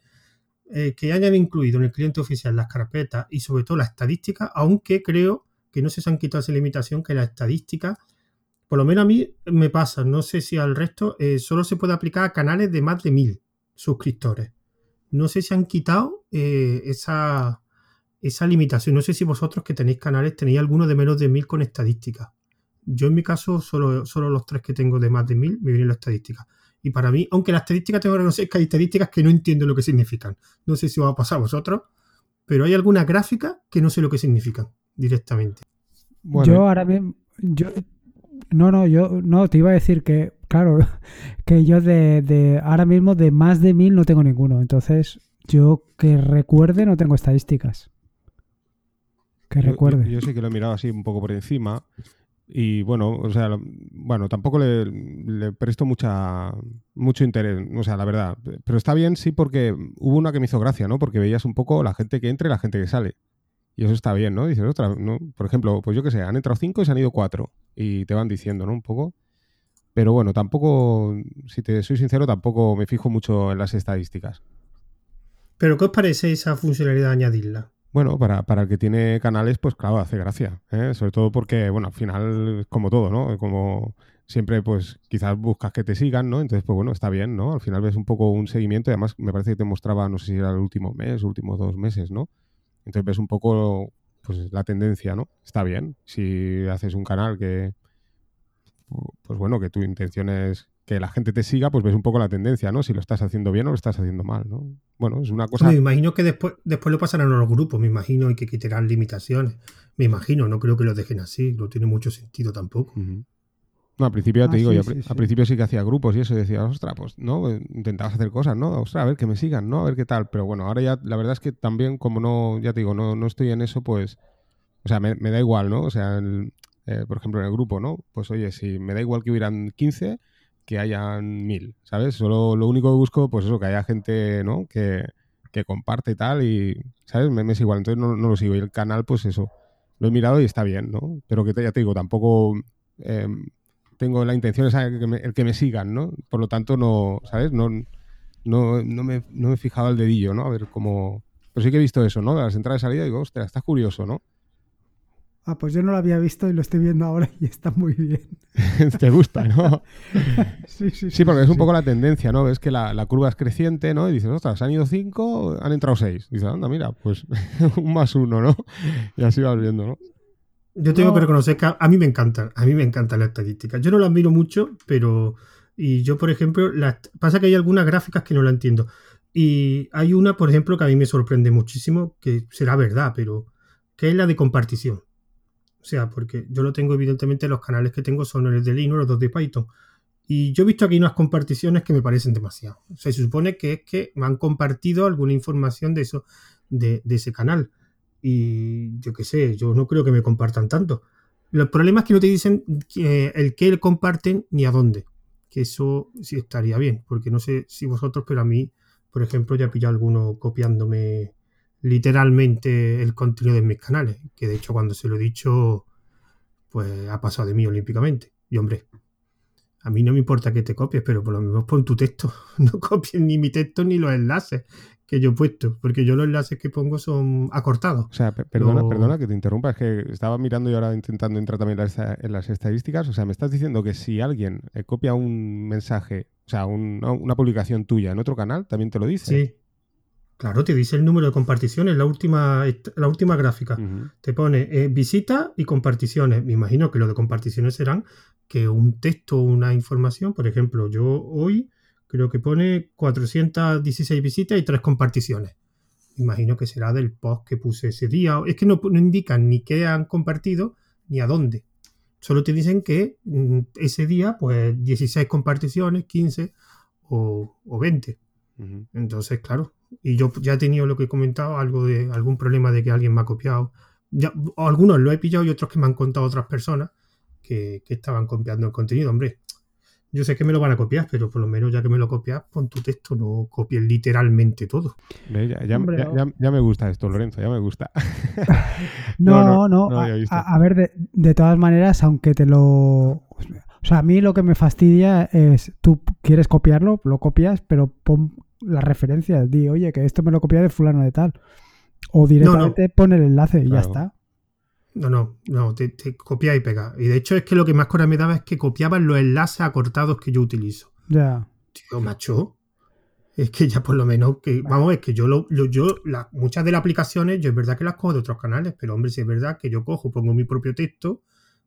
eh, que hayan incluido en el cliente oficial las carpetas y sobre todo las estadísticas, aunque creo que no se han quitado esa limitación que las estadísticas, por lo menos a mí me pasa, no sé si al resto, eh, solo se puede aplicar a canales de más de mil suscriptores. No sé si han quitado eh, esa, esa limitación. No sé si vosotros que tenéis canales tenéis alguno de menos de mil con estadísticas. Yo en mi caso, solo, solo los tres que tengo de más de mil me vienen las estadísticas. Y para mí, aunque las estadísticas tengo que reconocer que hay estadísticas que no entiendo lo que significan. No sé si os va a pasar a vosotros, pero hay alguna gráfica que no sé lo que significan directamente.
Yo ahora mismo, yo, no, no, yo no, te iba a decir que, claro, que yo de, de ahora mismo de más de mil no tengo ninguno. Entonces, yo que recuerde no tengo estadísticas. Que recuerde.
Yo, sí que lo he mirado así un poco por encima. Y bueno, o sea, bueno, tampoco le, presto mucha, mucho interés, o sea, la verdad. Pero está bien, sí, porque hubo una que me hizo gracia, ¿no? Porque veías un poco la gente que entra y la gente que sale. Y eso está bien, ¿no? Dices, otra, ¿no? Por ejemplo, pues yo qué sé, han entrado cinco y se han ido cuatro. Y te van diciendo, ¿no? Un poco. Pero bueno, tampoco, si te soy sincero, tampoco me fijo mucho en las estadísticas.
¿Pero qué os parece esa funcionalidad añadirla?
Bueno, para, para el que tiene canales, pues claro, hace gracia. ¿eh? Sobre todo porque, bueno, al final, como todo, ¿no? Como siempre, pues quizás buscas que te sigan, ¿no? Entonces, pues bueno, está bien, ¿no? Al final ves un poco un seguimiento y además me parece que te mostraba, no sé si era el último mes, últimos dos meses, ¿no? Entonces ves un poco pues la tendencia, ¿no? Está bien. Si haces un canal que, pues bueno, que tu intención es que la gente te siga, pues ves un poco la tendencia, ¿no? Si lo estás haciendo bien o lo estás haciendo mal, ¿no? Bueno, es una cosa...
Me imagino que después, después lo pasarán a los grupos, me imagino, y que quitarán limitaciones. Me imagino, no creo que lo dejen así, no tiene mucho sentido tampoco.
No, al principio ya te ah, digo, sí, al principio sí que hacía grupos y eso, y decía, ostras, pues, ¿no? Intentabas hacer cosas, ¿no? Ostras, a ver que me sigan, ¿no? A ver qué tal. Pero bueno, ahora ya, la verdad es que también, como no, ya te digo, no, no estoy en eso, pues, o sea, me, da igual, ¿no? O sea, eh, por ejemplo, en el grupo, ¿no? Pues oye, si me da igual que hubieran 15, que hayan 1000, ¿sabes? Solo lo único que busco, pues eso, que haya gente, ¿no? Que, que comparte y tal, y, ¿sabes? Me, es igual, entonces no, no, lo sigo. Y el canal, pues eso, lo he mirado y está bien, ¿no? Pero que ya te digo, tampoco... Eh, tengo la intención esa que me, el que me sigan, ¿no? Por lo tanto, no, ¿sabes? No, no, no, me, no me he fijado el dedillo, ¿no? A ver cómo... Pero sí que he visto eso, ¿no? De las entradas y salidas digo, ostras, está curioso, ¿no?
Ah, pues yo no lo había visto y lo estoy viendo ahora y está muy bien.
Te gusta, ¿no? sí, sí, sí. Sí, porque es un poco la tendencia, ¿no? Ves que la, la, curva es creciente, ¿no? Y dices, ostras, han ido cinco, han entrado seis. Dices, anda, mira, pues un más uno, ¿no? Y así vas viendo, ¿no?
Yo tengo que reconocer que a, mí me encantan, a mí me encantan las estadísticas. Yo no las miro mucho, pero. Y yo, por ejemplo, pasa que hay algunas gráficas que no la entiendo. Y hay una, por ejemplo, que a mí me sorprende muchísimo, que será verdad, pero que es la de compartición. Sea, porque yo lo tengo, evidentemente, los canales que tengo son los de Linux, los dos de Python. Y yo he visto aquí unas comparticiones que me parecen demasiado. Se supone que es que me han compartido alguna información de eso, de ese canal y yo qué sé, yo no creo que me compartan tanto. Los problemas es que no te dicen el que comparten ni a dónde. Que eso sí estaría bien, porque no sé si vosotros, pero a mí, por ejemplo, ya he pillado alguno copiándome literalmente el contenido de mis canales. Que de hecho, cuando se lo he dicho, pues ha pasado de mí olímpicamente. Y hombre, a mí no me importa que te copies, pero por lo menos pon tu texto. No copies ni mi texto ni los enlaces que yo he puesto, porque yo los enlaces que pongo son acortados.
O sea, perdona, perdona que te interrumpa, es que estaba mirando y ahora intentando entrar también en las estadísticas. O sea, me estás diciendo que si alguien eh, copia un mensaje, o sea, una publicación tuya en otro canal, también te lo dice.
Sí. Claro, te dice el número de comparticiones, la última, la última gráfica. Te pone eh, visita y comparticiones. Me imagino que lo de comparticiones serán que un texto o una información, por ejemplo, yo hoy creo que pone 416 visitas y 3 comparticiones. Imagino que será del post que puse ese día. Es que no, indican ni qué han compartido ni a dónde. Solo te dicen que mm, ese día, pues 16 comparticiones, 15 o, 20. Entonces, claro. Y yo ya he tenido lo que he comentado, algo de algún problema de que alguien me ha copiado. Ya, algunos lo he pillado y otros que me han contado otras personas que, que estaban copiando el contenido. Hombre, yo sé que me lo van a copiar, pero por lo menos ya que me lo copias, pon tu texto, no copies literalmente todo.
Ya, me gusta esto, Lorenzo, ya me gusta.
no, no, a, ver, de, todas maneras, aunque te lo... O sea, a mí lo que me fastidia es, tú quieres copiarlo, lo copias, pero pon las referencias, di, oye, que esto me lo copia de fulano de tal. O directamente pon el enlace y ya está.
No, no, no, te, copia y pega. Y de hecho es que lo que más cora me daba es que copiaban los enlaces acortados que yo utilizo.
Ya.
Tío, macho. Es que ya por lo menos que, vamos, es que yo lo, yo, muchas de las aplicaciones, yo es verdad que las cojo de otros canales, pero hombre, si es verdad que yo cojo, pongo mi propio texto,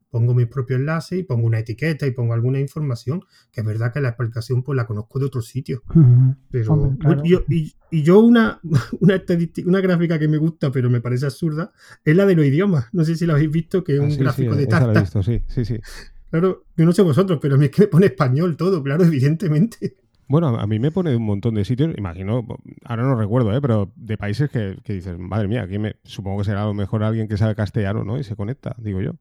pongo mis propios enlaces y pongo una etiqueta y pongo alguna información, que es verdad que la explicación pues la conozco de otro sitio. Pero y, yo una, una, una gráfica que me gusta, pero me parece absurda, es la de los idiomas. No sé si la habéis visto, que es ah, un gráfico de
tasta. Visto, sí, sí, sí.
Claro, yo no sé vosotros, pero a mí es que me pone español todo, claro, evidentemente.
Bueno, a mí me pone un montón de sitios, imagino, ahora no recuerdo, ¿eh? pero de países que, que dices, madre mía, aquí me, supongo que será a lo mejor alguien que sabe castellano, ¿no? Y se conecta, digo yo.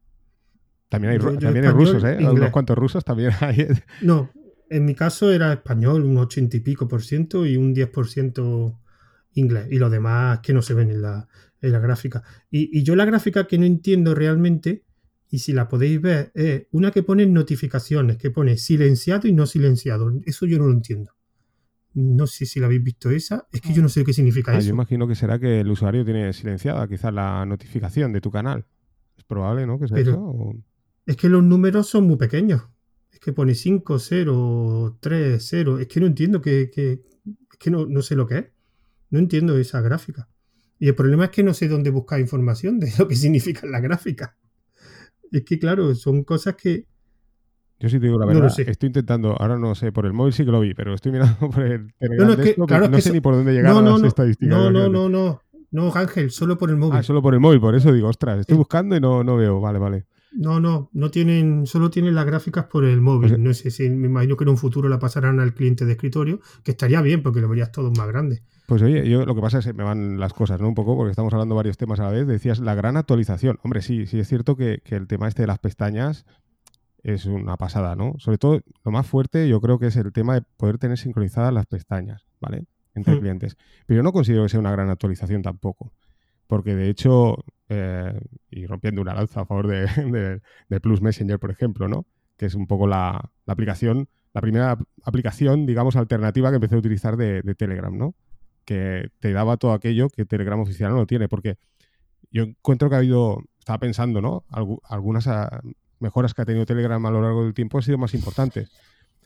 También hay, también rusos, ¿eh? Unos cuantos rusos también hay.
No, en mi caso era español, un ochenta y pico por ciento y un 10 por ciento inglés. Y lo demás que no se ven en la, en la gráfica. Y, yo la gráfica que no entiendo realmente, y si la podéis ver, es una que pone notificaciones, que pone silenciado y no silenciado. Eso yo no lo entiendo. No sé si la habéis visto esa. Es que yo no sé qué significa
ah,
eso.
Yo imagino que será que el usuario tiene silenciada quizás la notificación de tu canal. Es probable, ¿no? Que sea eso.
Es que los números son muy pequeños. Es que pone 5, 0, 3, 0. Es que no entiendo que, es que no, no sé lo que es. No entiendo esa gráfica. Y el problema es que no sé dónde buscar información de lo que significa la gráfica. Es que, claro, son cosas que.
Yo sí te digo la verdad, estoy intentando, ahora no sé, por el móvil sí que lo vi, pero estoy mirando por el
no,
no sé ni por dónde llegar
a
las estadísticas.
No, no, no, no. No, Ángel, solo por el móvil.
Ah, solo por el móvil, por eso digo, ostras, estoy buscando y no, no veo. Vale, vale.
No, no, no tienen, solo tienen las gráficas por el móvil. Pues no sé si me imagino que en un futuro la pasarán al cliente de escritorio, que estaría bien porque lo verías todo más grande.
Pues oye, yo lo que pasa es que me van las cosas, ¿no? Un poco, porque estamos hablando varios temas a la vez. Decías la gran actualización. Hombre, sí, sí es cierto que, el tema este de las pestañas es una pasada, ¿no? Sobre todo, lo más fuerte yo creo que es el tema de poder tener sincronizadas las pestañas, ¿vale? Entre hmm. clientes. Pero yo no considero que sea una gran actualización tampoco. Porque de hecho, eh, y rompiendo una lanza a favor de, Plus Messenger, por ejemplo, ¿no? Que es un poco la, aplicación, la primera aplicación, digamos, alternativa que empecé a utilizar de, Telegram, ¿no? Que te daba todo aquello que Telegram oficial no tiene. Porque yo encuentro que ha habido, estaba pensando, ¿no? algunas ah, mejoras que ha tenido Telegram a lo largo del tiempo han sido más importantes.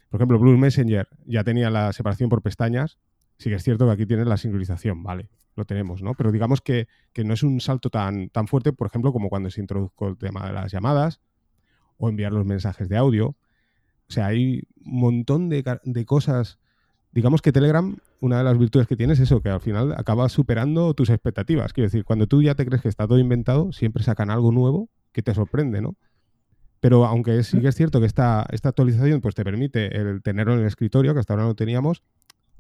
Por ejemplo, Plus Messenger ya tenía la separación por pestañas. Sí que es cierto que aquí tienes la sincronización, ¿vale? Lo tenemos, ¿no? Pero digamos que, no es un salto tan, tan fuerte, por ejemplo, como cuando se introdujo el tema de las llamadas o enviar los mensajes de audio. O sea, hay un montón de, cosas. Digamos que Telegram, una de las virtudes que tiene es eso, que al final acaba superando tus expectativas. Quiero decir, cuando tú ya te crees que está todo inventado, siempre sacan algo nuevo que te sorprende, ¿no? Pero aunque sí que es cierto que esta, esta actualización pues, te permite tenerlo en el escritorio, que hasta ahora no teníamos,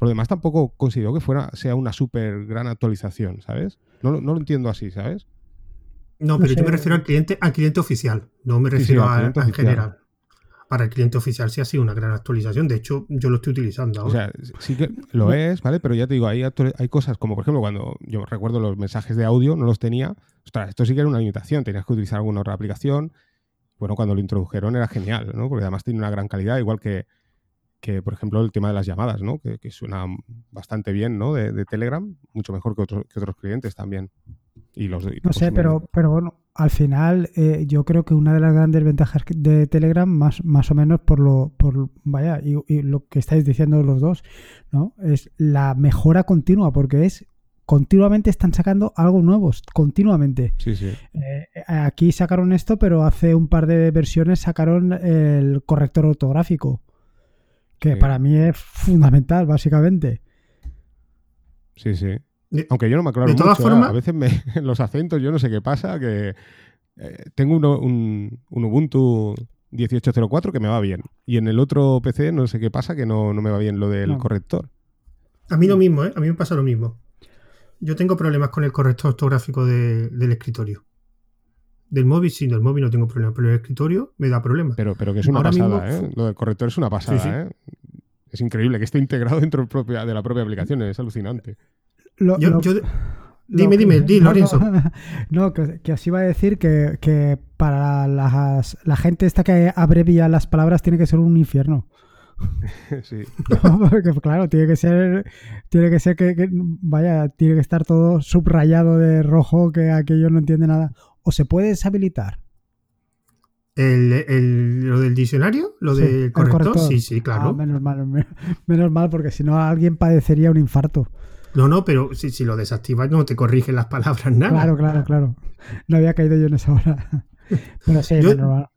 por lo demás, tampoco considero que fuera, sea una súper gran actualización, ¿sabes? No, lo entiendo así, ¿sabes?
No, pero yo me refiero al cliente, al cliente oficial, no me refiero a, en general. Para el cliente oficial sí ha sido una gran actualización. De hecho, yo lo estoy utilizando ahora.
O sea, sí que lo es, ¿vale? Pero ya te digo, hay, hay cosas como, por ejemplo, cuando yo recuerdo los mensajes de audio, no los tenía. Ostras, esto sí que era una limitación. Tenías que utilizar alguna otra aplicación. Bueno, cuando lo introdujeron era genial, ¿no? Porque además tiene una gran calidad, igual que que, por ejemplo, el tema de las llamadas, ¿no? Que, suena bastante bien, ¿no? De, Telegram, mucho mejor que, que, otros clientes también. Y los,
no sé, pero, pero bueno, al final eh, yo creo que una de las grandes ventajas de Telegram, más, más o menos por lo, por vaya, y, lo que estáis diciendo los dos, ¿no? Es la mejora continua, porque es continuamente están sacando algo nuevo, continuamente.
Sí, sí.
Eh, aquí sacaron esto, pero hace un par de versiones sacaron el corrector ortográfico que para mí es fundamental, básicamente.
Sí, sí. Aunque yo no me aclaro de todas mucho, ¿eh? formas, a veces me, los acentos yo no sé qué pasa, que eh, tengo un, Ubuntu 18.04 que me va bien y en el otro PC no sé qué pasa que no, me va bien lo del corrector.
A mí lo mismo, ¿eh? A mí me pasa lo mismo. Yo tengo problemas con el corrector ortográfico del escritorio. Del móvil, sí, del móvil no tengo problema, pero el escritorio me da problema.
Pero, pero que es una pasada, ¿eh? Lo del corrector es una pasada, ¿eh? Es increíble que esté integrado dentro de la propia aplicación, es alucinante.
Dime, dime, di, Lorenzo.
No, que, así va a decir que, para la gente esta que abrevia las palabras tiene que ser un infierno.
sí.
porque claro, tiene que ser, tiene que ser que, vaya, tiene que estar todo subrayado de rojo, que aquello no entiende nada. ¿O se puede deshabilitar?
El, ¿Lo del diccionario? ¿Lo del corrector? Sí, sí, claro.
Ah, menos mal, menos mal, porque si no alguien padecería un infarto.
No, no, pero si, si lo desactivas no te corrigen las palabras nada.
Claro, claro, claro. No había caído yo en esa hora. Pero sí,
yo,
normal.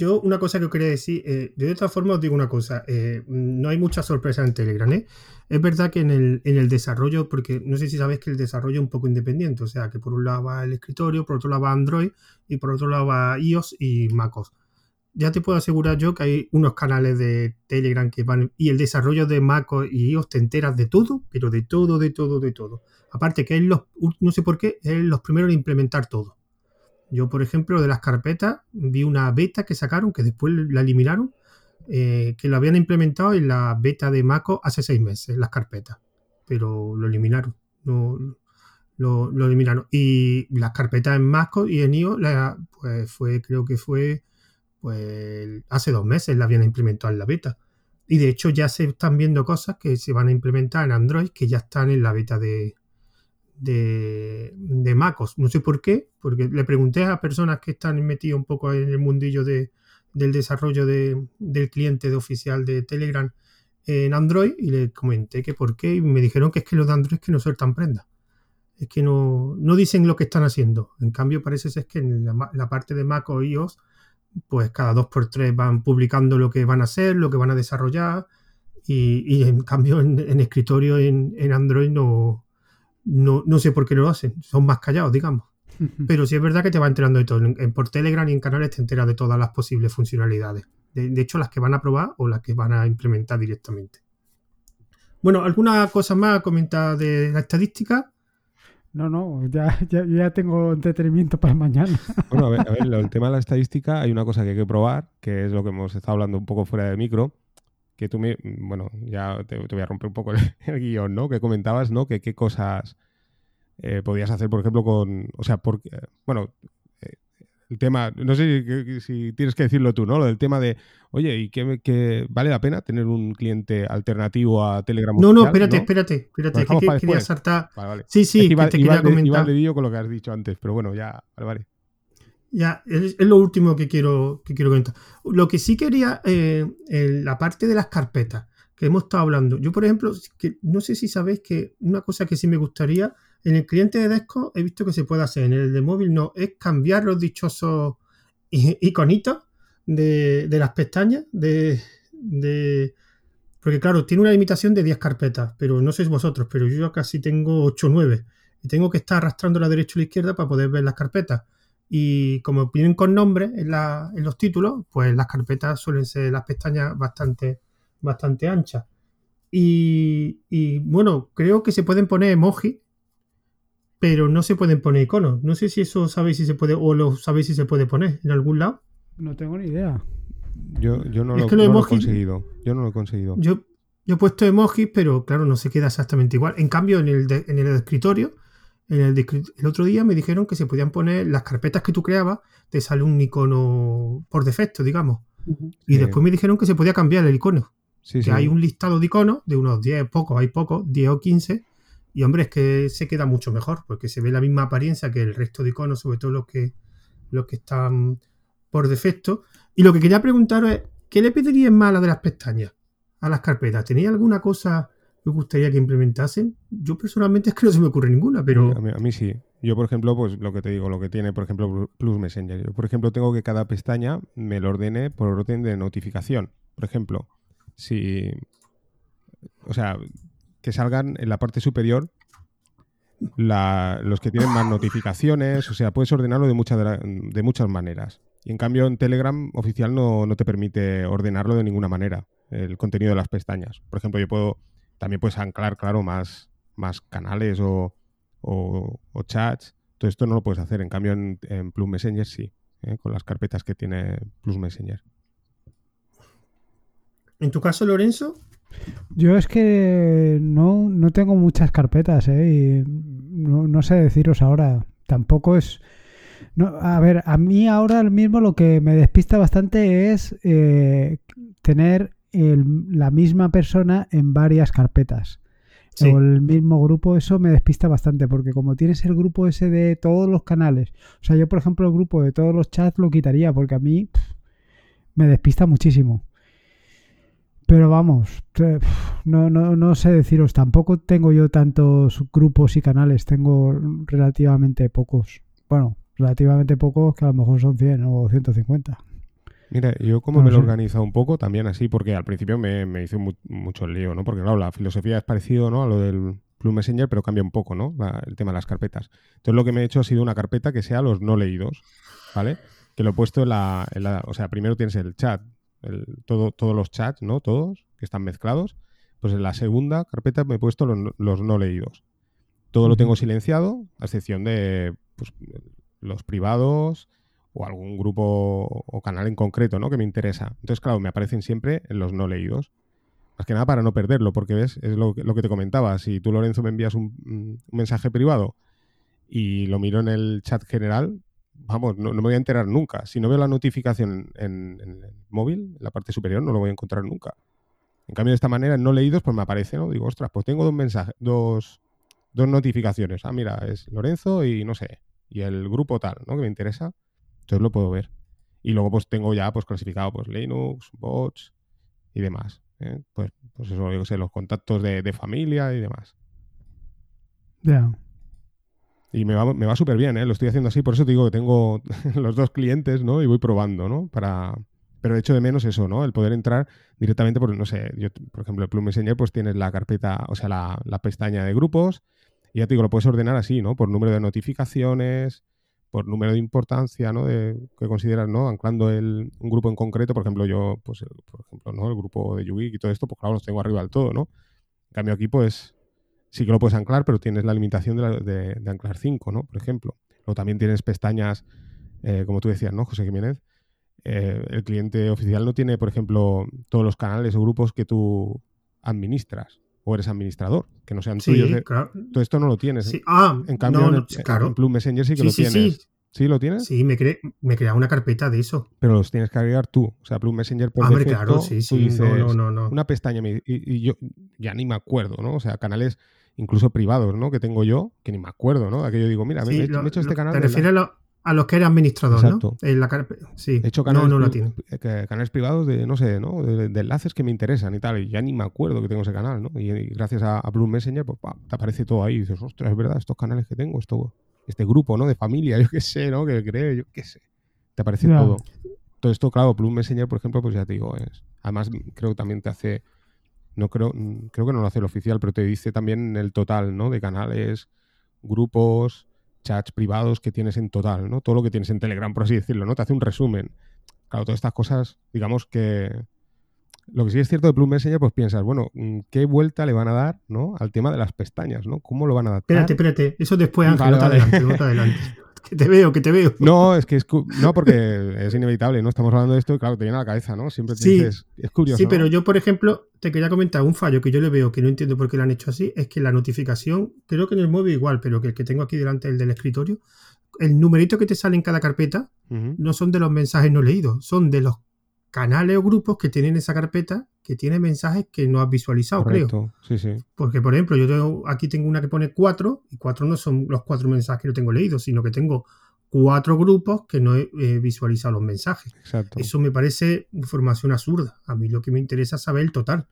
Yo, una cosa que quería decir, eh, de todas formas os digo una cosa, eh, no hay mucha sorpresa en Telegram, ¿eh? Es verdad que en el, en el desarrollo, porque no sé si sabéis que el desarrollo es un poco independiente, o sea, que por un lado va el escritorio, por otro lado va Android y por otro lado va iOS y MacOS ya te puedo asegurar yo que hay unos canales de Telegram que van y el desarrollo de Mac y iOS te enteras de todo, pero de todo, de todo, de todo. Aparte que es los, no sé por qué, es los primeros en implementar todo. Yo, por ejemplo, de las carpetas, vi una beta que sacaron, que después la eliminaron, eh, que lo habían implementado en la beta de Mac hace seis meses, las carpetas, pero lo eliminaron. No, lo, eliminaron. Y las carpetas en Mac y en iOS, pues fue, creo que fue pues hace dos meses la habían implementado en la beta. Y de hecho ya se están viendo cosas que se van a implementar en Android que ya están en la beta de, de, de MacOS. No sé por qué, porque le pregunté a personas que están metidas un poco en el mundillo de, del desarrollo de, del cliente de oficial de Telegram en Android y le comenté que por qué y me dijeron que es que los de Android es que no sueltan prenda. Es que no, no dicen lo que están haciendo. En cambio parece ser que en la, la parte de Mac o iOS pues cada dos por tres van publicando lo que van a hacer, lo que van a desarrollar, y, en cambio en, escritorio en, Android no, no, sé por qué lo hacen, son más callados, digamos. Pero sí es verdad que te va enterando de todo. En, por Telegram y en canales te enteras de todas las posibles funcionalidades. De, hecho, las que van a probar o las que van a implementar directamente. Bueno, ¿alguna cosa más comentar de la estadística?
No, no, ya, ya, ya tengo entretenimiento para mañana.
Bueno, a ver, a ver, el tema de la estadística, hay una cosa que hay que probar, que es lo que hemos estado hablando un poco fuera de micro, que tú me, bueno, ya te, voy a romper un poco el, guion, ¿no? Que comentabas, ¿no? Que qué cosas eh, podías hacer, por ejemplo, con, o sea, porque, bueno, el tema, no sé si, tienes que decirlo tú, ¿no? Lo del tema de, oye, ¿y qué, vale la pena tener un cliente alternativo a Telegram?
No, no, espérate, espérate, espérate, que, quería saltar. Vale, vale. Sí, sí,
que, te quería comentar. Igual con lo que has dicho antes, pero bueno, ya, vale, vale.
Ya, es, lo último que quiero, que quiero comentar. Lo que sí quería, eh, la parte de las carpetas que hemos estado hablando. Yo, por ejemplo, no sé si sabéis que una cosa que sí me gustaría en el cliente de Desco he visto que se puede hacer, en el de móvil no, es cambiar los dichosos iconitos de, las pestañas, de, porque claro, tiene una limitación de 10 carpetas, pero no sois vosotros, pero yo casi tengo 8 o 9 y tengo que estar arrastrando la derecha o la izquierda para poder ver las carpetas. Y como vienen con nombre en, los títulos, pues las carpetas suelen ser las pestañas bastante, bastante anchas. Y, y, bueno, creo que se pueden poner emojis pero no se pueden poner iconos. No sé si eso sabéis si se puede, o lo sabéis si se puede poner en algún lado.
No tengo ni idea.
Yo, no, lo, he conseguido. Yo no lo he conseguido.
Yo, yo he puesto emojis, pero claro, no se queda exactamente igual. En cambio, en el, en el escritorio, el, el, otro día me dijeron que se podían poner las carpetas que tú creabas, te sale un icono por defecto, digamos. Y después me dijeron que se podía cambiar el icono. que hay un listado de iconos de unos 10, pocos, hay pocos, 10 o 15, y hombre, es que se queda mucho mejor, porque se ve la misma apariencia que el resto de iconos, sobre todo los que, los que están por defecto. Y lo que quería preguntaros es, ¿qué le pediríais más a la de las pestañas? A las carpetas. ¿Tenéis alguna cosa que os gustaría que implementasen? Yo personalmente es que no se me ocurre ninguna, pero...
A mí, sí. Yo, por ejemplo, pues lo que te digo, lo que tiene, por ejemplo, Plus Messenger. Yo, por ejemplo, tengo que cada pestaña me lo ordene por orden de notificación. Por ejemplo, si... O sea, que salgan en la parte superior los que tienen más notificaciones, o sea, puedes ordenarlo de, muchas de, muchas maneras. Y en cambio en Telegram oficial no, te permite ordenarlo de ninguna manera, el contenido de las pestañas. Por ejemplo, yo puedo, también puedes anclar, claro, más, más canales o, chats, Todo esto no lo puedes hacer. En cambio, en, Plus Messenger sí, ¿eh? con las carpetas que tiene Plus Messenger.
¿En tu caso, Lorenzo?
Yo es que no, no tengo muchas carpetas, ¿eh? Y no, sé deciros ahora. Tampoco es... No, a ver, a mí ahora mismo lo que me despista bastante es eh, tener la misma persona en varias carpetas. O el mismo grupo, eso me despista bastante, porque como tienes el grupo ese de todos los canales, o sea, yo por ejemplo el grupo de todos los chats lo quitaría, porque a mí me despista muchísimo. Pero vamos, no, no, no sé deciros, tampoco tengo yo tantos grupos y canales, tengo relativamente pocos. Bueno, relativamente pocos que a lo mejor son 100 o 150.
Mira, yo como me lo he organizado un poco, también así, porque al principio me, me hizo mucho lío, ¿no? Porque claro, la filosofía es parecido, ¿no? A lo del Plum Messenger, pero cambia un poco, ¿no? el tema de las carpetas. Entonces lo que me he hecho ha sido una carpeta que sea los no leídos, ¿vale? Que lo he puesto en la, o sea, primero tienes el chat, el, todo, todos los chats, ¿no? Todos, que están mezclados. Pues en la segunda carpeta me he puesto los, no leídos. Todo lo tengo silenciado, a excepción de pues, los privados, o algún grupo o canal en concreto, ¿no? Que me interesa. Entonces, claro, me aparecen siempre en los no leídos. Más que nada para no perderlo, porque ves, es lo, que te comentaba. Si tú, Lorenzo, me envías un, mensaje privado y lo miro en el chat general, vamos, no, me voy a enterar nunca. Si no veo la notificación en, el móvil, en la parte superior, no lo voy a encontrar nunca. En cambio, de esta manera, en no leídos, pues me aparece, ¿no? Digo, ostras, pues tengo dos mensajes, dos, dos notificaciones. Ah, mira, es Lorenzo y no sé, y el grupo tal, ¿no? Que me interesa. Entonces lo puedo ver. Y luego pues tengo ya pues clasificado pues Linux, bots y demás. ¿eh? Pues, pues eso, yo sé, los contactos de, familia y demás.
Ya.
Y me va, me va súper bien, ¿eh? Lo estoy haciendo así, por eso te digo que tengo los dos clientes, ¿no? Y voy probando, ¿no? Para... Pero hecho de menos eso, ¿no? El poder entrar directamente por, no sé, yo, por ejemplo, el Plum Messenger, pues tienes la carpeta, o sea, la, la pestaña de grupos, y ya te digo, lo puedes ordenar así, ¿no? Por número de notificaciones, por número de importancia, ¿no? De, que consideras, ¿no? Anclando el, un grupo en concreto, por ejemplo, yo, pues, por ejemplo, ¿no? El grupo de Yugi y todo esto, pues claro, los tengo arriba del todo, ¿no? En cambio aquí, pues, sí que lo puedes anclar, pero tienes la limitación de, de, anclar 5, ¿no? Por ejemplo. O también tienes pestañas, eh, como tú decías, ¿no, José Jiménez? Eh, el cliente oficial no tiene, por ejemplo, todos los canales o grupos que tú administras o eres administrador, que no sean tuyos. Todo esto no lo tienes. ¿eh?
Ah,
en cambio, en, claro. Plum Messenger sí que lo tienes. Sí. lo tienes?
Sí, me, cre me crea una carpeta de eso.
Pero los tienes que agregar tú. O sea, Plum Messenger por
Hombre, claro, sí, sí. no, no, no,
Una pestaña y, yo ya ni me acuerdo, ¿no? O sea, canales incluso privados, ¿no? Que tengo yo, que ni me acuerdo, ¿no? Aquello digo, mira, me, he hecho, este canal.
Te refieres a, a los que eres administrador, ¿no? En la sí.
He hecho canales, no, no tiene. Eh, canales privados de, no sé, ¿no? De, enlaces que me interesan y tal. Y ya ni me acuerdo que tengo ese canal, ¿no? Y, gracias a, Blue Messenger, pues te aparece todo ahí. Y dices, ostras, es verdad, estos canales que tengo, esto, este grupo, ¿no? De familia, yo qué sé, ¿no? Que creo, yo qué sé. Te aparece todo. Todo esto, claro, Blue Messenger, por ejemplo, pues ya te digo, es. Además, creo que también te hace. No creo, creo que no lo hace el oficial, pero te dice también el total, ¿no? De canales, grupos, chats privados que tienes en total, ¿no? Todo lo que tienes en Telegram, por así decirlo, ¿no? Te hace un resumen. Claro, todas estas cosas, digamos que... Lo que sí es cierto de Plum Messenger, pues piensas, bueno, mm, ¿qué vuelta le van a dar, ¿no? Al tema de las pestañas, ¿no? ¿Cómo lo van a adaptar?
Espérate, espérate. Eso después, Ángel, adelante, adelante. Que te veo, que te veo.
No, es que es no, porque es inevitable, ¿no? Estamos hablando de esto y claro, te viene a la cabeza, ¿no? Siempre te dices, es curioso.
Sí, pero yo, por ejemplo, te quería comentar un fallo que yo le veo que no entiendo por qué lo han hecho así, es que la notificación, creo que en el móvil igual, pero que el que tengo aquí delante, el del escritorio, el numerito que te sale en cada carpeta no son de los mensajes no leídos, son de los canales o grupos que tienen esa carpeta que tiene mensajes que no has visualizado, creo.
Sí, sí.
Porque, por ejemplo, yo tengo, aquí tengo una que pone cuatro, y cuatro no son los cuatro mensajes que yo tengo leídos, sino que tengo cuatro grupos que no he visualizado los mensajes.
Exacto.
Eso me parece información absurda. A mí lo que me interesa es saber el total.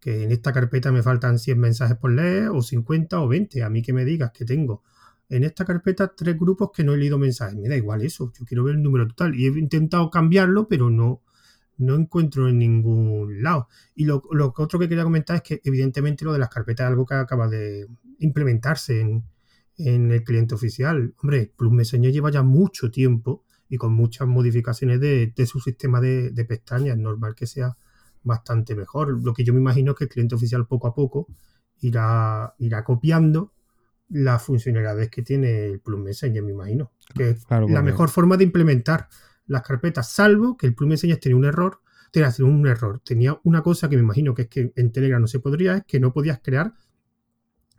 Que en esta carpeta me faltan 100 mensajes por leer, o 50 o 20. A mí que me digas que tengo en esta carpeta tres grupos que no he leído mensajes. Me da igual eso. Yo quiero ver el número total. Y he intentado cambiarlo, pero no, no encuentro en ningún lado. Y lo, lo otro que quería comentar es que evidentemente lo de las carpetas es algo que acaba de implementarse en, en el cliente oficial. Hombre, Plus Messenger lleva ya mucho tiempo y con muchas modificaciones de, su sistema de, pestañas. Es normal que sea bastante mejor. Lo que yo me imagino es que el cliente oficial poco a poco irá, irá copiando las funcionalidades que tiene el Plus Messenger, me imagino. Que es la mejor forma de implementar las carpetas, salvo que el Plus Messenger tenía un error, tenía un error, tenía una cosa que me imagino que es que en Telegram no se podría, es que no podías crear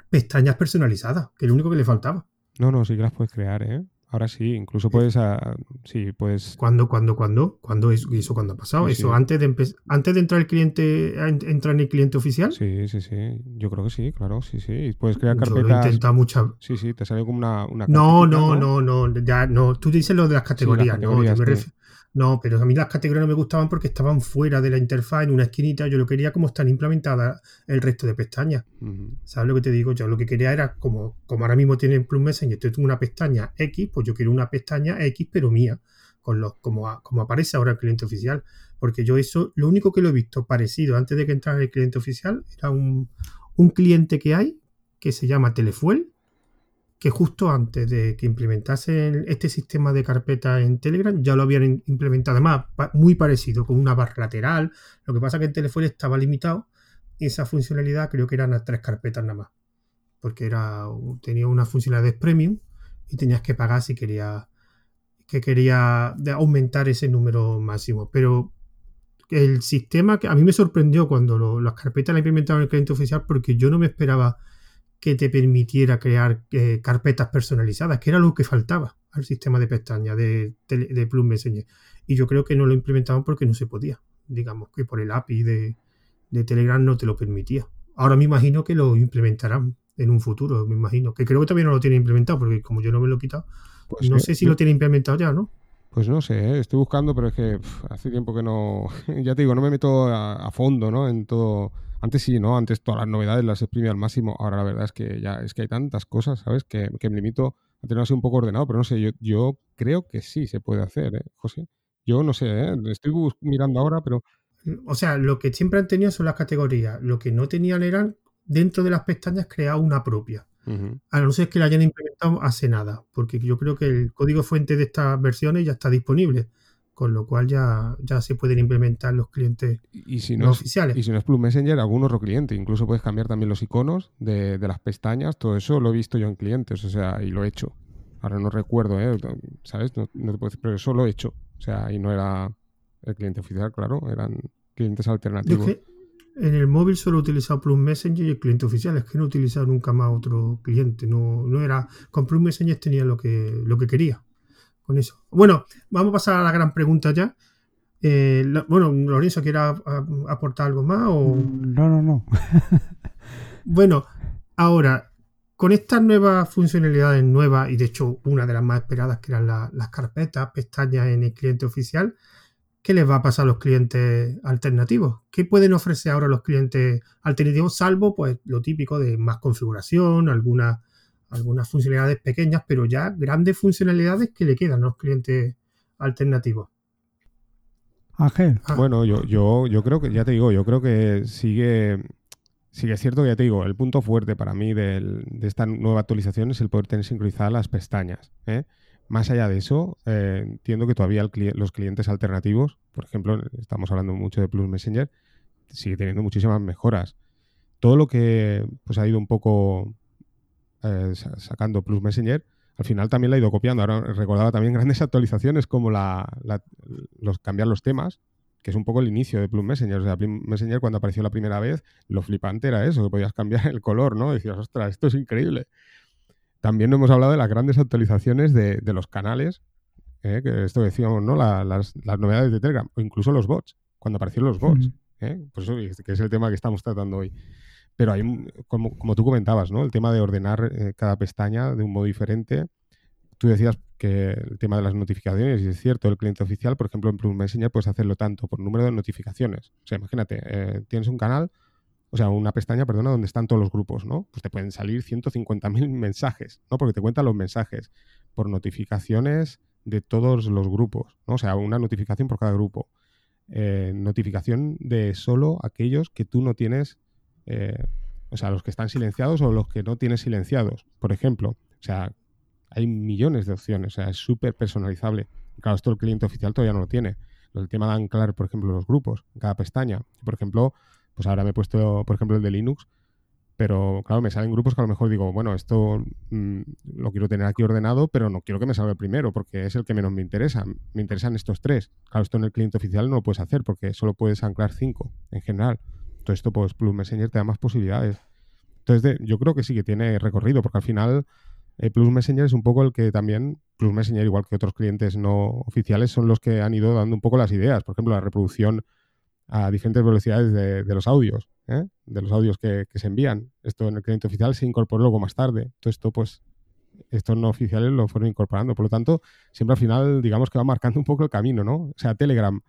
pestañas personalizadas, que es lo único que le faltaba.
No, no, sí que las puedes crear, ¿eh? Ahora sí, incluso puedes. Uh, sí, puedes.
¿Cuándo, cuándo, cuándo? ¿Cuándo es, eso cuándo ha pasado? ¿Eso antes de antes de entrar el cliente, entrar en el cliente oficial?
Sí, sí, sí. Yo creo que sí, claro, sí, sí. Puedes crear carpetas. Yo lo he
intentado muchas
Sí, sí, te sale como una. una
no, no, no, no, ya, no. Tú dices lo de las categorías, no, yo me refiero. No, pero a mí las categorías no me gustaban porque estaban fuera de la interfaz en una esquinita. Yo lo quería como están implementadas el resto de pestañas. ¿Sabes lo que te digo? Yo lo que quería era como, como ahora mismo tienen Plus Messenger, yo tengo una pestaña X, pues yo quiero una pestaña X, pero mía, con los, como, como aparece ahora el cliente oficial. Porque yo eso, lo único que lo he visto parecido antes de que entrara el cliente oficial era un, un cliente que hay que se llama Telefuel que justo antes de que implementasen este sistema de carpeta en Telegram ya lo habían implementado, además muy parecido, con una barra lateral. Lo que pasa que en Telephone estaba limitado y esa funcionalidad creo que eran las tres carpetas nada más, porque era tenía una funcionalidad premium y tenías que pagar si quería que quería aumentar ese número máximo. Pero el sistema que a mí me sorprendió cuando las carpetas la implementaron en el cliente oficial porque yo no me esperaba que te permitiera crear eh, carpetas personalizadas, que era lo que faltaba al sistema de pestañas de, de, Plum Messenger. Y yo creo que no lo implementaban porque no se podía. Digamos que por el API de, Telegram no te lo permitía. Ahora me imagino que lo implementarán en un futuro, me imagino. Que creo que todavía no lo tiene implementado, porque como yo no me lo he quitado, pues no sé si lo tiene implementado ya, ¿no?
Pues no sé, ¿eh? estoy buscando, pero es que hace tiempo que no. ya te digo, no me meto a, fondo, ¿no? En todo antes sí, ¿no? Antes todas las novedades las exprimía al máximo. Ahora la verdad es que ya es que hay tantas cosas, ¿sabes? Que, me limito a tenerlo así un poco ordenado, pero no sé, yo, yo creo que sí se puede hacer, ¿eh, José? Yo no sé, ¿eh? Estoy mirando ahora, pero...
O sea, lo que siempre han tenido son las categorías. Lo que no tenían eran, dentro de las pestañas, crear una propia. A no ser que la hayan implementado hace nada, porque yo creo que el código fuente de estas versiones ya está disponible con lo cual ya, ya se pueden implementar los clientes
y si no, oficiales. Y si no es Plus Messenger, algún otro cliente. Incluso puedes cambiar también los iconos de, las pestañas. Todo eso lo he visto yo en clientes, o sea, y lo he hecho. Ahora no recuerdo, ¿eh? ¿sabes? No, te puedo decir, pero eso lo he hecho. O sea, y no era el cliente oficial, claro, eran clientes alternativos.
En el móvil solo he utilizado Plus Messenger y el cliente oficial. Es que no he utilizado nunca más otro cliente. No, no era. Con Plus Messenger tenía lo que, lo que quería con eso. Bueno, vamos a pasar a la gran pregunta ya. Eh, bueno, Lorenzo, ¿quiere aportar algo más? O...
No, no, no.
bueno, ahora, con estas nuevas funcionalidades nuevas, y de hecho una de las más esperadas, que eran las carpetas, pestañas en el cliente oficial, ¿qué les va a pasar a los clientes alternativos? ¿Qué pueden ofrecer ahora los clientes alternativos, salvo pues lo típico de más configuración, alguna algunas funcionalidades pequeñas, pero ya grandes funcionalidades que le quedan a los clientes alternativos.
Ángel.
Ah. Bueno, yo, yo, yo creo que, ya te digo, yo creo que sigue, sigue cierto que ya te digo, el punto fuerte para mí de esta nueva actualización es el poder tener sincronizadas las pestañas. ¿eh? Más allá de eso, eh, entiendo que todavía los clientes alternativos, por ejemplo, estamos hablando mucho de Plus Messenger, sigue teniendo muchísimas mejoras. Todo lo que pues, ha ido un poco eh, sacando Plus Messenger, al final también la ha ido copiando. Ahora recordaba también grandes actualizaciones como la, los, cambiar los temas, que es un poco el inicio de Plus Messenger. O sea, Plus Messenger cuando apareció la primera vez, lo flipante era eso, que podías cambiar el color, ¿no? decías, ostras, esto es increíble. También hemos hablado de las grandes actualizaciones de, los canales, ¿eh? que esto decíamos, ¿no? las, novedades de Telegram, o incluso los bots, cuando aparecieron los bots. ¿eh? Por eso que es el tema que estamos tratando hoy. Pero hay, como, como tú comentabas, ¿no? El tema de ordenar eh, cada pestaña de un modo diferente. Tú decías que el tema de las notificaciones, y es cierto, el cliente oficial, por ejemplo, en Plus Messenger puedes hacerlo tanto por número de notificaciones. O sea, imagínate, eh, tienes un canal, o sea, una pestaña, perdona, donde están todos los grupos, ¿no? Pues te pueden salir 150.000 mensajes, ¿no? Porque te cuentan los mensajes por notificaciones de todos los grupos, ¿no? O sea, una notificación por cada grupo. Eh, notificación de solo aquellos que tú no tienes eh, o sea, los que están silenciados o los que no tienes silenciados, por ejemplo. O sea, hay millones de opciones, o sea, es súper personalizable. Claro, esto el cliente oficial todavía no lo tiene. El tema de anclar, por ejemplo, los grupos en cada pestaña. Por ejemplo, pues ahora me he puesto, por ejemplo, el de Linux, Pero claro, me salen grupos que a lo mejor digo, bueno, esto mm, lo quiero tener aquí ordenado, pero no quiero que me salga el primero porque es el que menos me interesa. Me interesan estos tres. Claro, esto en el cliente oficial no lo puedes hacer porque solo puedes anclar cinco en general. Todo esto, pues Plus Messenger te da más posibilidades. Entonces, yo creo que sí que tiene recorrido porque al final eh, Plus Messenger es un poco el que también, Plus Messenger, igual que otros clientes no oficiales, son los que han ido dando un poco las ideas. Por ejemplo, la reproducción a diferentes velocidades de, los audios, ¿eh? de los audios que, se envían. Esto en el cliente oficial se incorporó luego más tarde. Todo esto, pues, estos no oficiales lo fueron incorporando. Por lo tanto, siempre al final, digamos que va marcando un poco el camino, ¿no? O sea, Telegram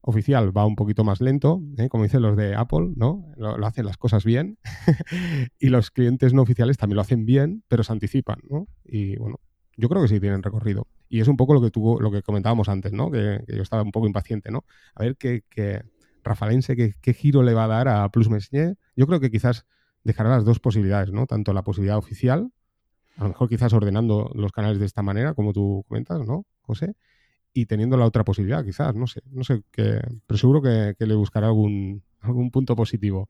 oficial va un poquito más lento, ¿eh? como dicen los de Apple, ¿no? Lo, hacen las cosas bien. y los clientes no oficiales también lo hacen bien, pero se anticipan, ¿no? Y bueno, yo creo que sí tienen recorrido. Y es un poco lo que tuvo, lo que comentábamos antes, ¿no? Que, yo estaba un poco impaciente, ¿no? A ver qué, qué Rafalense, qué, qué, giro le va a dar a Plus Messenger. Yo creo que quizás dejará las dos posibilidades, ¿no? Tanto la posibilidad oficial, a lo mejor quizás ordenando los canales de esta manera, como tú comentas, ¿no, José? y teniendo la otra posibilidad, quizás, no sé, no sé, que, pero seguro que, le buscará algún, algún punto positivo.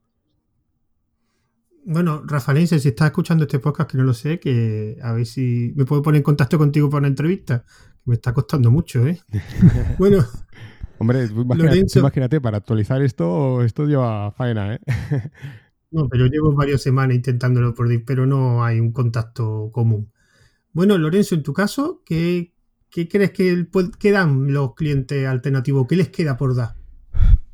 Bueno, Rafalense, si estás escuchando este podcast, que no lo sé, que a ver si me puedo poner en contacto contigo para una entrevista. Me está costando mucho, ¿eh? bueno.
Hombre, imagínate, imagínate, para actualizar esto, esto lleva faena, ¿eh?
no, pero llevo varias semanas intentándolo por pero no hay un contacto común. Bueno, Lorenzo, en tu caso, ¿qué, ¿Qué crees que quedan los clientes alternativos? ¿Qué les queda por dar?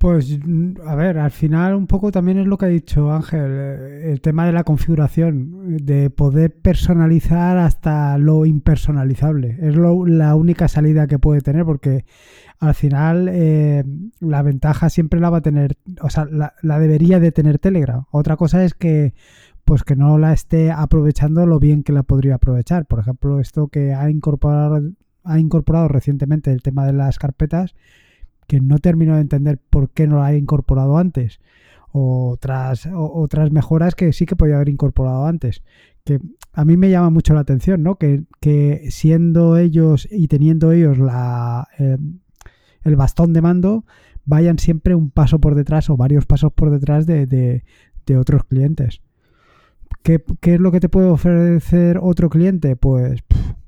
Pues, a ver, al final un poco también es lo que ha dicho Ángel, eh, el tema de la configuración, de poder personalizar hasta lo impersonalizable. Es la única salida que puede tener porque al final eh, la ventaja siempre la va a tener, o sea, la, la, debería de tener Telegram. Otra cosa es que pues que no la esté aprovechando lo bien que la podría aprovechar. Por ejemplo, esto que ha incorporado ha incorporado recientemente el tema de las carpetas, que no termino de entender por qué no lo ha incorporado antes. Otras, otras mejoras que sí que podía haber incorporado antes. Que a mí me llama mucho la atención, ¿no? Que, siendo ellos y teniendo ellos la, eh, el bastón de mando, vayan siempre un paso por detrás o varios pasos por detrás de, de, otros clientes. ¿Qué, ¿Qué, es lo que te puede ofrecer otro cliente? Pues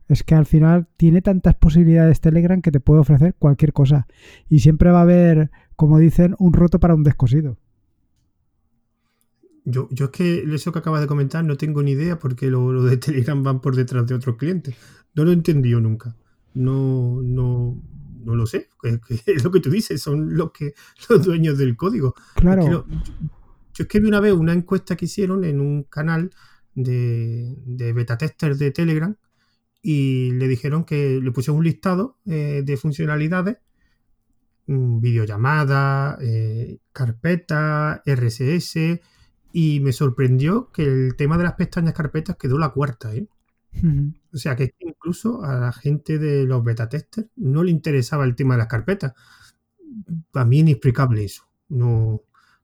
es que al final tiene tantas posibilidades Telegram que te puede ofrecer cualquier cosa. Y siempre va a haber, como dicen, un roto para un descosido.
Yo, yo es que eso que acabas de comentar no tengo ni idea porque lo, de Telegram van por detrás de otros clientes. No lo he entendido nunca. No, no, no lo sé. Es, lo que tú dices, son los que los dueños del código.
Claro.
yo es que vi una vez una encuesta que hicieron en un canal de, de beta tester de Telegram y le dijeron que le pusieron un listado eh, de funcionalidades, mm, videollamada, eh, carpeta, RSS, y me sorprendió que el tema de las pestañas carpetas quedó la cuarta. ¿eh? O sea que incluso a la gente de los beta testers no le interesaba el tema de las carpetas. Para mí inexplicable eso. No,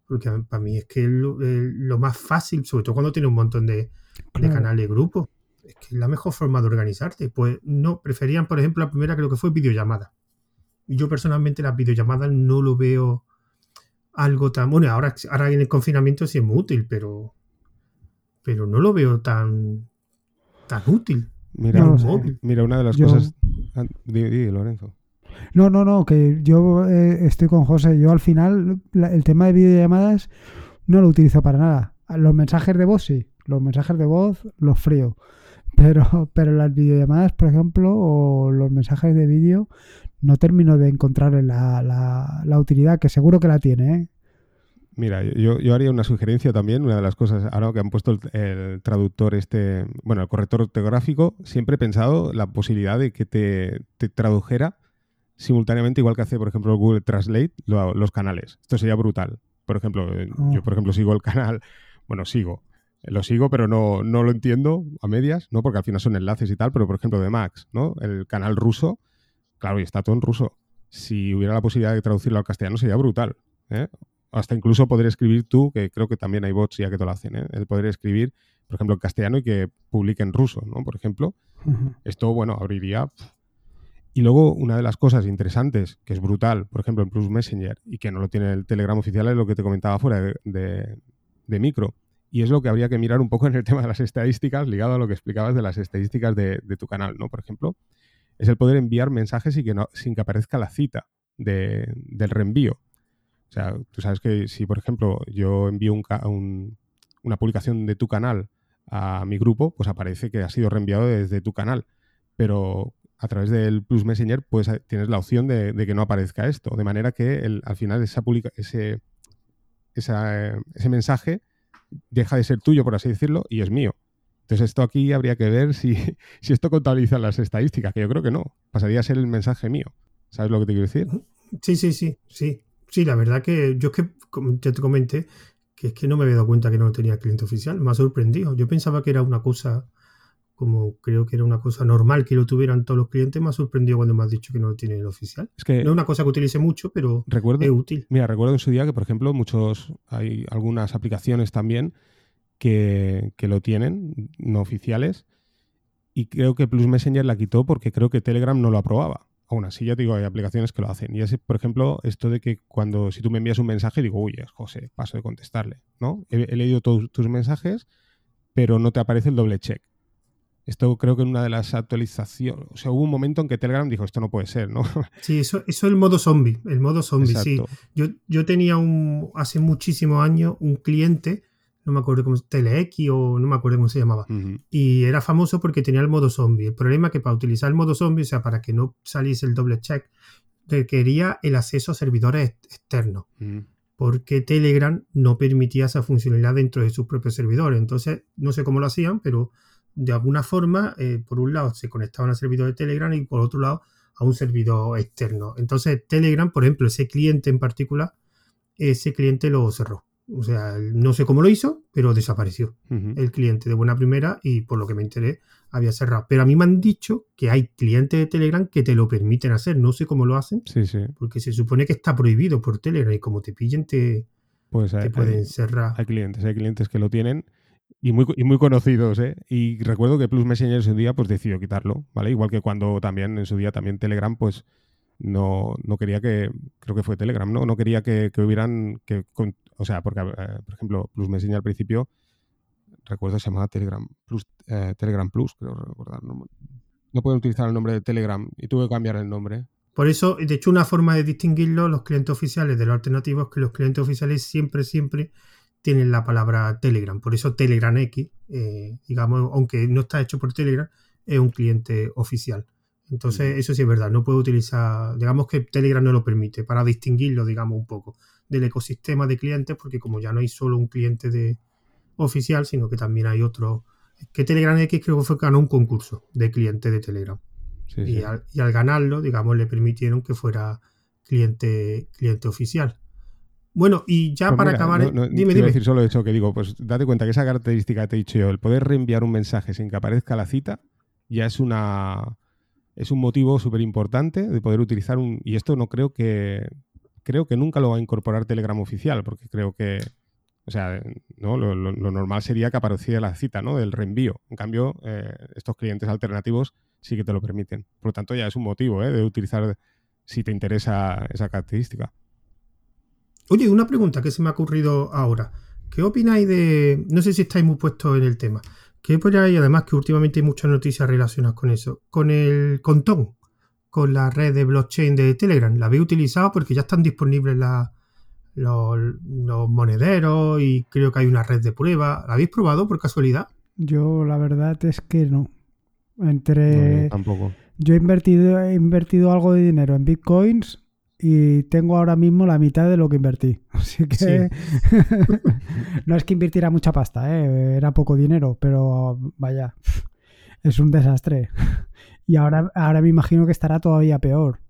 porque para mí es que es lo, más fácil, sobre todo cuando tiene un montón de, de canales, grupos es que es la mejor forma de organizarte. Pues no, preferían, por ejemplo, la primera creo que fue videollamada. Yo personalmente las videollamadas no lo veo algo tan... Bueno, ahora, ahora en el confinamiento sí es muy útil, pero, pero no lo veo tan, tan útil.
Mira, mira una de las cosas... Ah, di, Lorenzo.
No, no, no, que yo eh, estoy con José. Yo al final el tema de videollamadas no lo utilizo para nada. Los mensajes de voz sí, los mensajes de voz los frío. Pero, pero las videollamadas, por ejemplo, o los mensajes de vídeo, no termino de encontrarle la, la, utilidad, que seguro que la tiene. ¿eh?
Mira, yo, yo, haría una sugerencia también, una de las cosas, ahora que han puesto el, traductor este, bueno, el corrector ortográfico, siempre he pensado la posibilidad de que te, te tradujera simultáneamente, igual que hace, por ejemplo, Google Translate, los canales. Esto sería brutal. Por ejemplo, yo, oh. por ejemplo, sigo el canal, bueno, sigo, lo sigo, pero no, no lo entiendo a medias, ¿no? Porque al final son enlaces y tal, pero por ejemplo de Max, ¿no? El canal ruso, claro, y está todo en ruso. Si hubiera la posibilidad de traducirlo al castellano sería brutal, ¿eh? Hasta incluso poder escribir tú, que creo que también hay bots ya que te lo hacen, ¿eh? El poder escribir, por ejemplo, en castellano y que publique en ruso, ¿no? Por ejemplo. Esto, bueno, abriría... Y luego, una de las cosas interesantes, que es brutal, por ejemplo, en Plus Messenger, y que no lo tiene el Telegram oficial, es lo que te comentaba fuera de, de micro Y es lo que habría que mirar un poco en el tema de las estadísticas, ligado a lo que explicabas de las estadísticas de, tu canal, ¿no? Por ejemplo, es el poder enviar mensajes y que no, sin que aparezca la cita del reenvío. O sea, tú sabes que si, por ejemplo, yo envío una publicación de tu canal a mi grupo, pues aparece que ha sido reenviado desde tu canal. Pero a través del Plus Messenger pues tienes la opción de, que no aparezca esto. De manera que al final esa publica ese, ese mensaje deja de ser tuyo, por así decirlo, y es mío. Entonces esto aquí habría que ver si, si esto contabiliza las estadísticas, que yo creo que no. Pasaría a ser el mensaje mío. ¿Sabes lo que te quiero decir?
Sí, sí, sí, sí. Sí, la verdad que yo es que ya te comenté que es que no me había dado cuenta que no tenía cliente oficial. Me ha sorprendido. Yo pensaba que era una cosa, como creo que era una cosa normal que lo tuvieran todos los clientes. Me ha sorprendido cuando me has dicho que no lo tiene el oficial. Es que no es una cosa que utilice mucho, pero
recuerdo,
es útil.
Mira, recuerdo en su día que, por ejemplo, muchos, hay algunas aplicaciones también que, que lo tienen, no oficiales. Y creo que Plus Messenger la quitó porque creo que Telegram no lo aprobaba aún así ya te digo, hay aplicaciones que lo hacen. Y es, por ejemplo, esto de que cuando, si tú me envías un mensaje, digo, uy, es José, paso de contestarle, ¿no? He, leído todos tus mensajes, pero no te aparece el doble check. Esto creo que en una de las actualizaciones, o sea, hubo un momento en que Telegram dijo, esto no puede ser, ¿no?
Sí, eso, eso es el modo zombie, el modo zombie, sí. Yo, yo tenía un, hace muchísimos años un cliente no me acuerdo cómo, TeleX o no me acuerdo cómo se llamaba. Y era famoso porque tenía el modo zombie. El problema es que para utilizar el modo zombie, o sea, para que no saliese el doble check, requería el acceso a servidores externos. Porque Telegram no permitía esa funcionalidad dentro de sus propios servidores. Entonces, no sé cómo lo hacían, pero de alguna forma, eh, por un lado, se conectaban al servidor de Telegram y por otro lado, a un servidor externo. Entonces, Telegram, por ejemplo, ese cliente en particular, ese cliente lo cerró. O sea, no sé cómo lo hizo, pero desapareció el cliente de buena primera y por lo que me enteré había cerrado. Pero a mí me han dicho que hay clientes de Telegram que te lo permiten hacer. No sé cómo lo hacen.
Sí, sí.
Porque se supone que está prohibido por Telegram y como te pillen te, pues pueden cerrar.
Hay clientes, hay clientes que lo tienen y muy, muy conocidos, ¿eh? Y recuerdo que Plus Messenger en su día pues decidió quitarlo, ¿vale? Igual que cuando también en su día también Telegram pues no, no quería que, creo que fue Telegram, ¿no? No quería que, que hubieran, que, o sea, porque, eh, por ejemplo, Plus me enseña al principio, recuerdo se llamaba Telegram Plus, eh, Telegram Plus, creo recordar. No, no pueden utilizar el nombre de Telegram y tuve que cambiar el nombre.
Por eso, de hecho, una forma de distinguirlo, los clientes oficiales de los alternativos, es que los clientes oficiales siempre, siempre tienen la palabra Telegram. Por eso Telegram X, eh, digamos, aunque no está hecho por Telegram, es un cliente oficial. Entonces, eso sí es verdad, no puede utilizar, digamos que Telegram no lo permite, para distinguirlo, digamos, un poco del ecosistema de clientes, porque como ya no hay solo un cliente de oficial, sino que también hay otro. Que Telegram X creo que fue ganó un concurso de cliente de Telegram. y, Al, ganarlo, digamos, le permitieron que fuera cliente, cliente oficial. Bueno, y ya pues para acabar.
No, dime, dime. decir solo eso que digo, pues date cuenta que esa característica que te he dicho yo, el poder reenviar un mensaje sin que aparezca la cita, ya es una es un motivo súper importante de poder utilizar un... Y esto no creo que... Creo que nunca lo va a incorporar Telegram oficial, porque creo que... O sea, ¿no? Lo, normal sería que apareciera la cita, ¿no? Del reenvío. En cambio, eh, estos clientes alternativos sí que te lo permiten. Por lo tanto, ya es un motivo ¿eh? de utilizar si te interesa esa característica.
Oye, una pregunta que se me ha ocurrido ahora. ¿Qué opináis de... No sé si estáis muy puestos en el tema. Que por ahí, además, que últimamente hay muchas noticias relacionadas con eso. Con el Contón, con la red de blockchain de Telegram. La habéis utilizado porque ya están disponibles los, monederos y creo que hay una red de prueba. ¿La habéis probado por casualidad?
Yo la verdad es que no. Entre.
tampoco.
Yo he invertido, he invertido algo de dinero en bitcoins y tengo ahora mismo la mitad de lo que invertí. Así que no es que invirtiera mucha pasta, ¿eh? era poco dinero, pero vaya, es un desastre. Y ahora, ahora me imagino que estará todavía peor.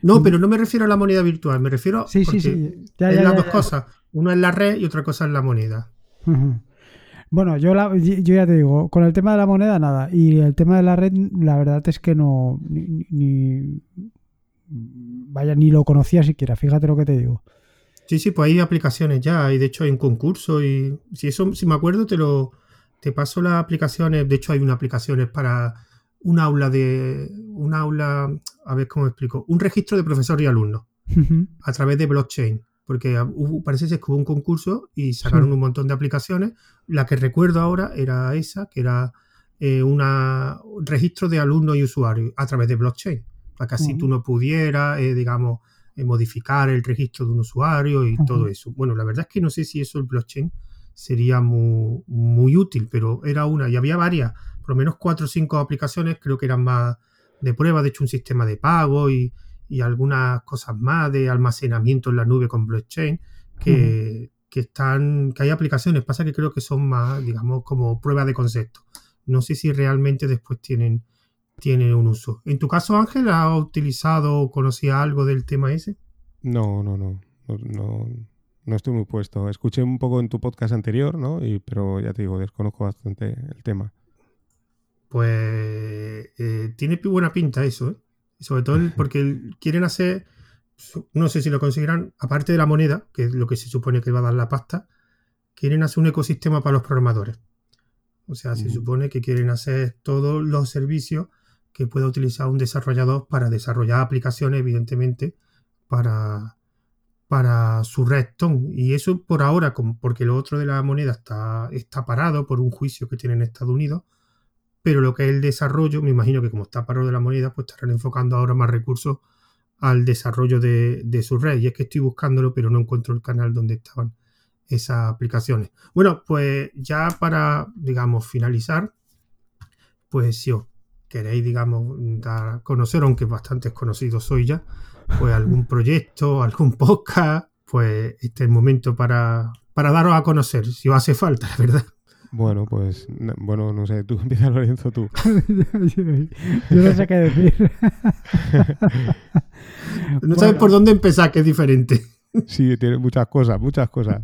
No, pero no me refiero a la moneda virtual, me refiero
sí, sí, sí.
Ya, las dos cosas. Una es la red y otra cosa es la moneda.
Bueno, yo, yo ya te digo, con el tema de la moneda nada. Y el tema de la red, la verdad es que no. ni vaya, ni lo conocía siquiera, fíjate lo que te digo.
Sí, sí, pues hay aplicaciones ya, y de hecho hay un concurso, y si eso, si me acuerdo, te lo te paso las aplicaciones. De hecho, hay una aplicación para un aula de. un aula. A ver cómo explico. Un registro de profesor y alumnos. A través de blockchain. porque parece que hubo un concurso y sacaron un montón de aplicaciones. La que recuerdo ahora era esa, que era eh, un registro de alumnos y usuarios a través de blockchain, para que así tú no pudieras, eh, digamos, eh, modificar el registro de un usuario y todo eso. Bueno, la verdad es que no sé si eso el blockchain sería muy, muy útil, pero era una, y había varias, por lo menos cuatro o cinco aplicaciones, creo que eran más de prueba, de hecho un sistema de pago y, y algunas cosas más de almacenamiento en la nube con blockchain que, están, que hay aplicaciones, pasa que creo que son más, digamos, como prueba de concepto. No sé si realmente después tienen, tienen un uso. En tu caso, Ángel, ¿has utilizado o conocía algo del tema ese?
No, no, no, no, no, estoy muy puesto. Escuché un poco en tu podcast anterior, ¿no? Y, pero ya te digo, desconozco bastante el tema.
Pues eh, tiene buena pinta eso, ¿eh? sobre todo porque quieren hacer, no sé si lo conseguirán, aparte de la moneda, que es lo que se supone que va a dar la pasta, quieren hacer un ecosistema para los programadores. O sea, se supone que quieren hacer todos los servicios que pueda utilizar un desarrollador para desarrollar aplicaciones, evidentemente, para, para su Redstone. Y eso por ahora, porque lo otro de la moneda está, está parado por un juicio que tiene en Estados Unidos, pero lo que es el desarrollo, me imagino que como está paro de la moneda, pues estarán enfocando ahora más recursos al desarrollo de, su red. Y es que estoy buscándolo, pero no encuentro el canal donde estaban esas aplicaciones. Bueno, pues ya para, digamos, finalizar, pues si os queréis, digamos, dar a conocer, aunque bastante conocidos soy ya, pues algún proyecto, algún podcast, pues este es el momento para, para daros a conocer, si os hace falta, la verdad.
Bueno, pues, bueno, no sé, tú empieza Lorenzo, tú.
yo no sé qué decir.
no sabes por dónde empezar, que es diferente.
Sí, tiene muchas cosas, muchas cosas.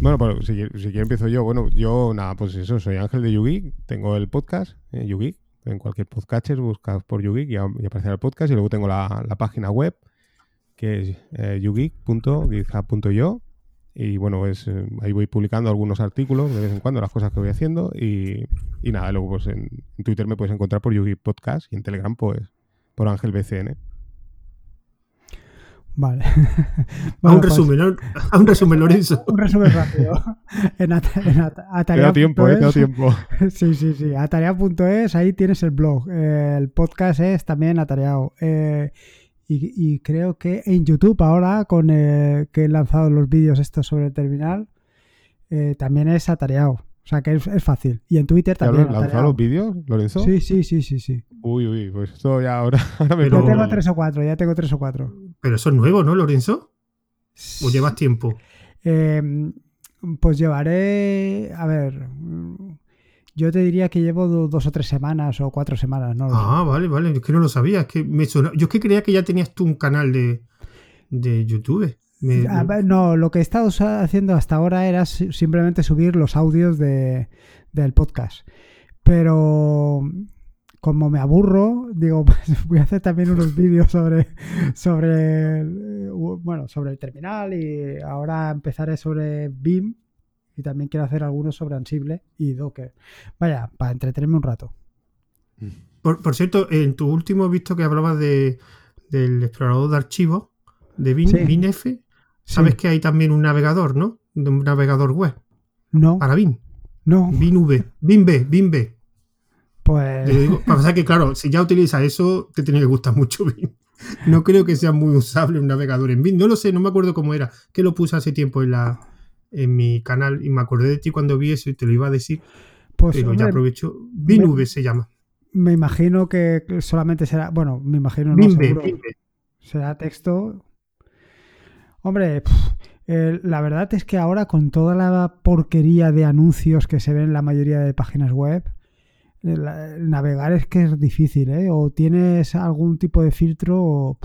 Bueno, pues si, si quiero empiezo yo. Bueno, yo, nada, pues eso, soy Ángel de Yugi, tengo el podcast, eh, Yugi, en cualquier podcatcher buscas por Yugi y, aparecerá el podcast. Y luego tengo la, página web, que es eh, yugi.github.io y bueno, pues eh, ahí voy publicando algunos artículos de vez en cuando, las cosas que voy haciendo. Y, nada, luego pues en, Twitter me puedes encontrar por Yugi Podcast y en Telegram pues por Ángel BCN.
Vale.
a, un pues resumen, a un resumen, Lorenzo.
un resumen rápido. En,
Te tiempo, eh, tiempo.
sí, sí, sí. Atarea.es, ahí tienes el blog. el podcast es también atareado. Eh, y, creo que en YouTube ahora, con eh, que he lanzado los vídeos estos sobre el terminal, eh, también es atareado. O sea que es, fácil. Y en Twitter también.
¿Has lanzado los vídeos, Lorenzo?
Sí, sí, sí, sí, sí.
Uy, uy, pues esto ya ahora,
me Ya tengo tres o cuatro, ya tengo tres o cuatro.
Pero eso es nuevo, ¿no, Lorenzo? ¿O llevas tiempo?
Eh, pues llevaré. A ver. Yo te diría que llevo dos o tres semanas o cuatro semanas, ¿no?
ah, vale, vale. Es que no lo sabía. Es que me Yo es que creía que ya tenías tú un canal de, YouTube.
no, lo que he estado haciendo hasta ahora era simplemente subir los audios de, del podcast. Pero como me aburro, digo, pues voy a hacer también unos vídeos sobre, sobre, bueno, sobre el terminal y ahora empezaré sobre BIM y también quiero hacer algunos sobre Ansible y Docker. Vaya, para entretenerme un rato.
Por, cierto, en tu último he visto que hablabas de, del explorador de archivos de Bin, BinF. Sabes que hay también un navegador, ¿no? Un navegador web.
No.
Para Bin.
No.
BinV. BinB. BinB.
Pues.
Digo, para que, claro, si ya utilizas eso, te tiene que gustar mucho. No creo que sea muy usable un navegador en Bin. No lo sé, no me acuerdo cómo era. Que lo puse hace tiempo en la, en mi canal y me acordé de ti cuando vi eso y te lo iba a decir. Pues, pero ya aprovecho. BinV se llama.
Me imagino que solamente será. Bueno, me imagino no seguro. Será texto. Hombre, la verdad es que ahora con toda la porquería de anuncios que se ven en la mayoría de páginas web, navegar es que es difícil, ¿eh? O tienes algún tipo de filtro o.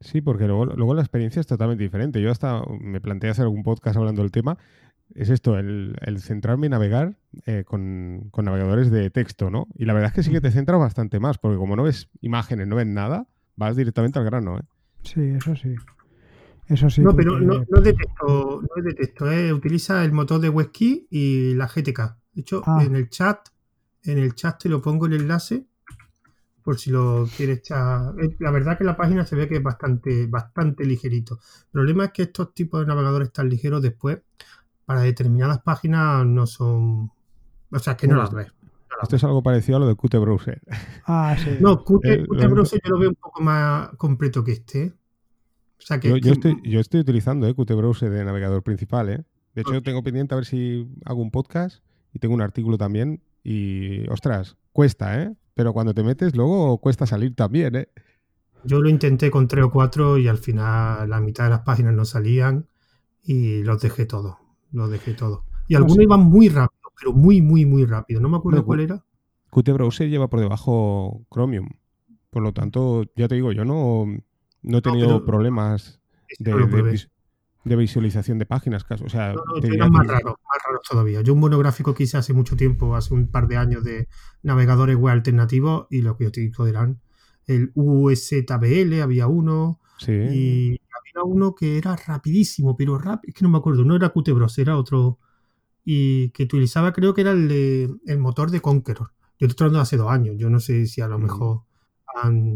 Sí, porque luego, luego la experiencia es totalmente diferente. Yo hasta me planteé hacer algún podcast hablando del tema. Es esto, el, centrarme en navegar eh, con, navegadores de texto, ¿no? Y la verdad es que sí que te centras bastante más, porque como no ves imágenes, no ves nada, vas directamente al grano, ¿eh?
Sí, eso sí. Eso sí.
No, pero no, no, es de texto, no es de texto, ¿eh? utiliza el motor de WebKey y la GTK. De hecho, ah. en el chat, en el chat te lo pongo el enlace por si lo quieres echar. Eh, la verdad que la página se ve que es bastante, bastante ligerito. El problema es que estos tipos de navegadores tan ligeros después, para determinadas páginas, no son. O sea, que no las ves.
Esto es algo parecido a lo de Qt Browser.
Ah, sí.
No, Qt, Browser yo lo veo un poco más completo que este.
O sea, que, yo, estoy, yo estoy utilizando eh, Qt Browser de navegador principal. ¿eh? De hecho, tengo pendiente a ver si hago un podcast y tengo un artículo también. Y, ostras, cuesta, ¿eh? Pero cuando te metes, luego cuesta salir también, ¿eh?
Yo lo intenté con tres o cuatro y al final la mitad de las páginas no salían y los dejé todos. Los dejé todos. Y algunos iban muy rápido, pero muy, muy, muy rápido. No me acuerdo cuál era.
Qt Browser lleva por debajo Chromium. Por lo tanto, ya te digo, yo no, no he tenido problemas de, de, visualización de páginas. O sea,
no, más raros, más raros todavía. Yo un monográfico que hice hace mucho tiempo, hace un par de años, de navegadores web alternativos y lo que yo te digo eran el USBL, había uno. Y había uno que era rapidísimo, pero rápido, es que no me acuerdo, no era Qt era otro. Y que utilizaba, creo que era el, el motor de Conqueror. Yo estoy hablando de hace dos años, yo no sé si a lo mm. mejor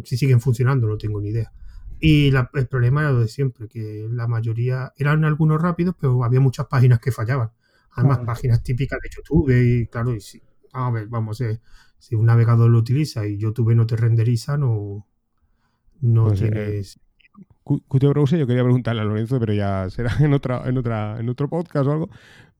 si siguen funcionando, no tengo ni idea. Y el problema era lo de siempre, que la mayoría eran algunos rápidos, pero había muchas páginas que fallaban. Además, páginas típicas de YouTube y claro, y si, a ver, vamos, eh, si un navegador lo utiliza y YouTube no te renderiza, no, no pues, eh, tienes...
Qt Browser yo quería preguntarle a Lorenzo, pero ya será en otra, en otra, en otro podcast o algo.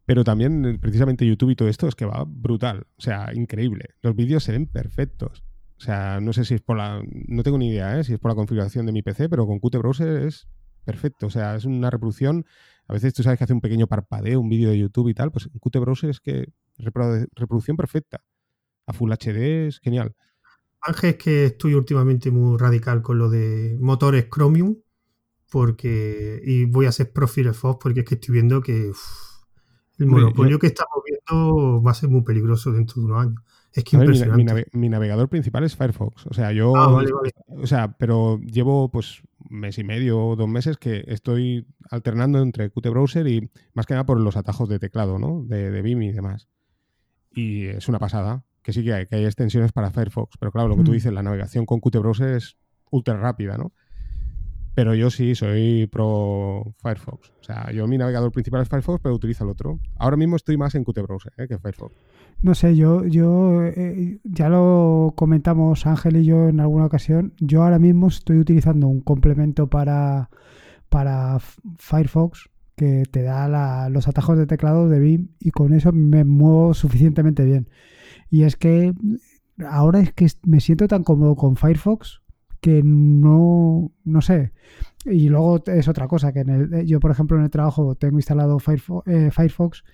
Pero también, eh, precisamente YouTube y todo esto es que va brutal. O sea, increíble. Los vídeos se ven perfectos. O sea, no sé si es por la. No tengo ni idea, ¿eh? si es por la configuración de mi PC, pero con Qt Browser es perfecto. O sea, es una reproducción. A veces tú sabes que hace un pequeño parpadeo, un vídeo de YouTube y tal. Pues en Qt Browser es que reproducción perfecta. A Full HD es genial.
Ángel, es que estoy últimamente muy radical con lo de motores Chromium. Porque. Y voy a hacer Pro Firefox porque es que estoy viendo que. el monopolio que estamos viendo va a ser muy peligroso dentro de unos años. Es que
mi, navegador principal es Firefox. O sea, yo. Ah, o sea, pero llevo pues mes y medio o dos meses que estoy alternando entre Qt Browser y más que nada por los atajos de teclado, ¿no? De, de BIM y demás. Y es una pasada. Que sí que hay, que hay extensiones para Firefox. Pero claro, lo que tú mm. dices, la navegación con Qt Browser es ultra rápida, ¿no? Pero yo sí soy pro Firefox. O sea, yo mi navegador principal es Firefox, pero utilizo el otro. Ahora mismo estoy más en Qt Browser ¿eh? que Firefox.
No sé, yo, yo eh, ya lo comentamos Ángel y yo en alguna ocasión. Yo ahora mismo estoy utilizando un complemento para, para Firefox que te da los atajos de teclado de BIM y con eso me muevo suficientemente bien. Y es que ahora es que me siento tan cómodo con Firefox que no, no sé. Y luego es otra cosa, que en el, yo por ejemplo en el trabajo tengo instalado Firefox, eh, Firefox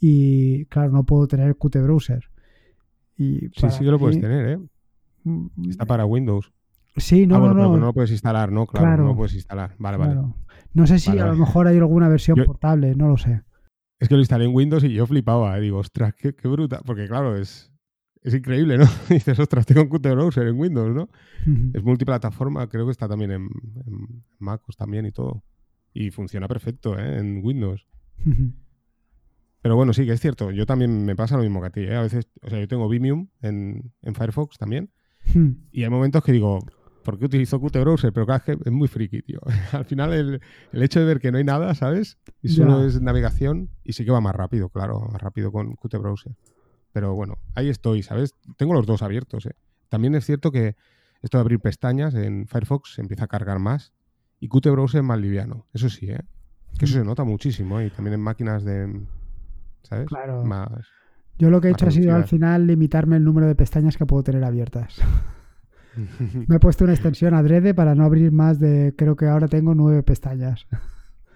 y claro, no puedo tener Qt Browser.
Y sí, sí que lo puedes tener, ¿eh? Mm, Está para Windows.
Sí, no, ah, no,
no. no lo puedes instalar, ¿no? Claro, no lo puedes instalar. Vale, vale.
No sé si a lo mejor hay alguna versión portable, no lo sé.
Es que lo instalé en Windows y yo flipaba, ¿eh? digo, ostras, qué, qué bruta. Porque claro, es, es increíble, ¿no? dices, ostras, tengo un Qt Browser en Windows, ¿no? Es multiplataforma, creo que está también en, en, MacOS también y todo. Y funciona perfecto, ¿eh? En Windows. Pero bueno, sí, que es cierto. Yo también me pasa lo mismo que a ti. ¿eh? A veces, o sea, yo tengo Vimium en, Firefox también. Hmm. Y hay momentos que digo, ¿por qué utilizo Qt Browser? Pero cada vez es muy friki, tío. Al final, el, hecho de ver que no hay nada, ¿sabes? Y solo es navegación, y sí que va más rápido, claro, más rápido con Qt Browser. Pero bueno, ahí estoy, ¿sabes? Tengo los dos abiertos. ¿eh? También es cierto que esto de abrir pestañas en Firefox se empieza a cargar más y Qt Browser es más liviano. Eso sí, ¿eh? Que eso se nota muchísimo. ¿eh? Y también en máquinas de, ¿sabes?
Claro. Yo lo que he hecho ha sido al final limitarme el número de pestañas que puedo tener abiertas. Me he puesto una extensión adrede para no abrir más de, creo que ahora tengo nueve pestañas.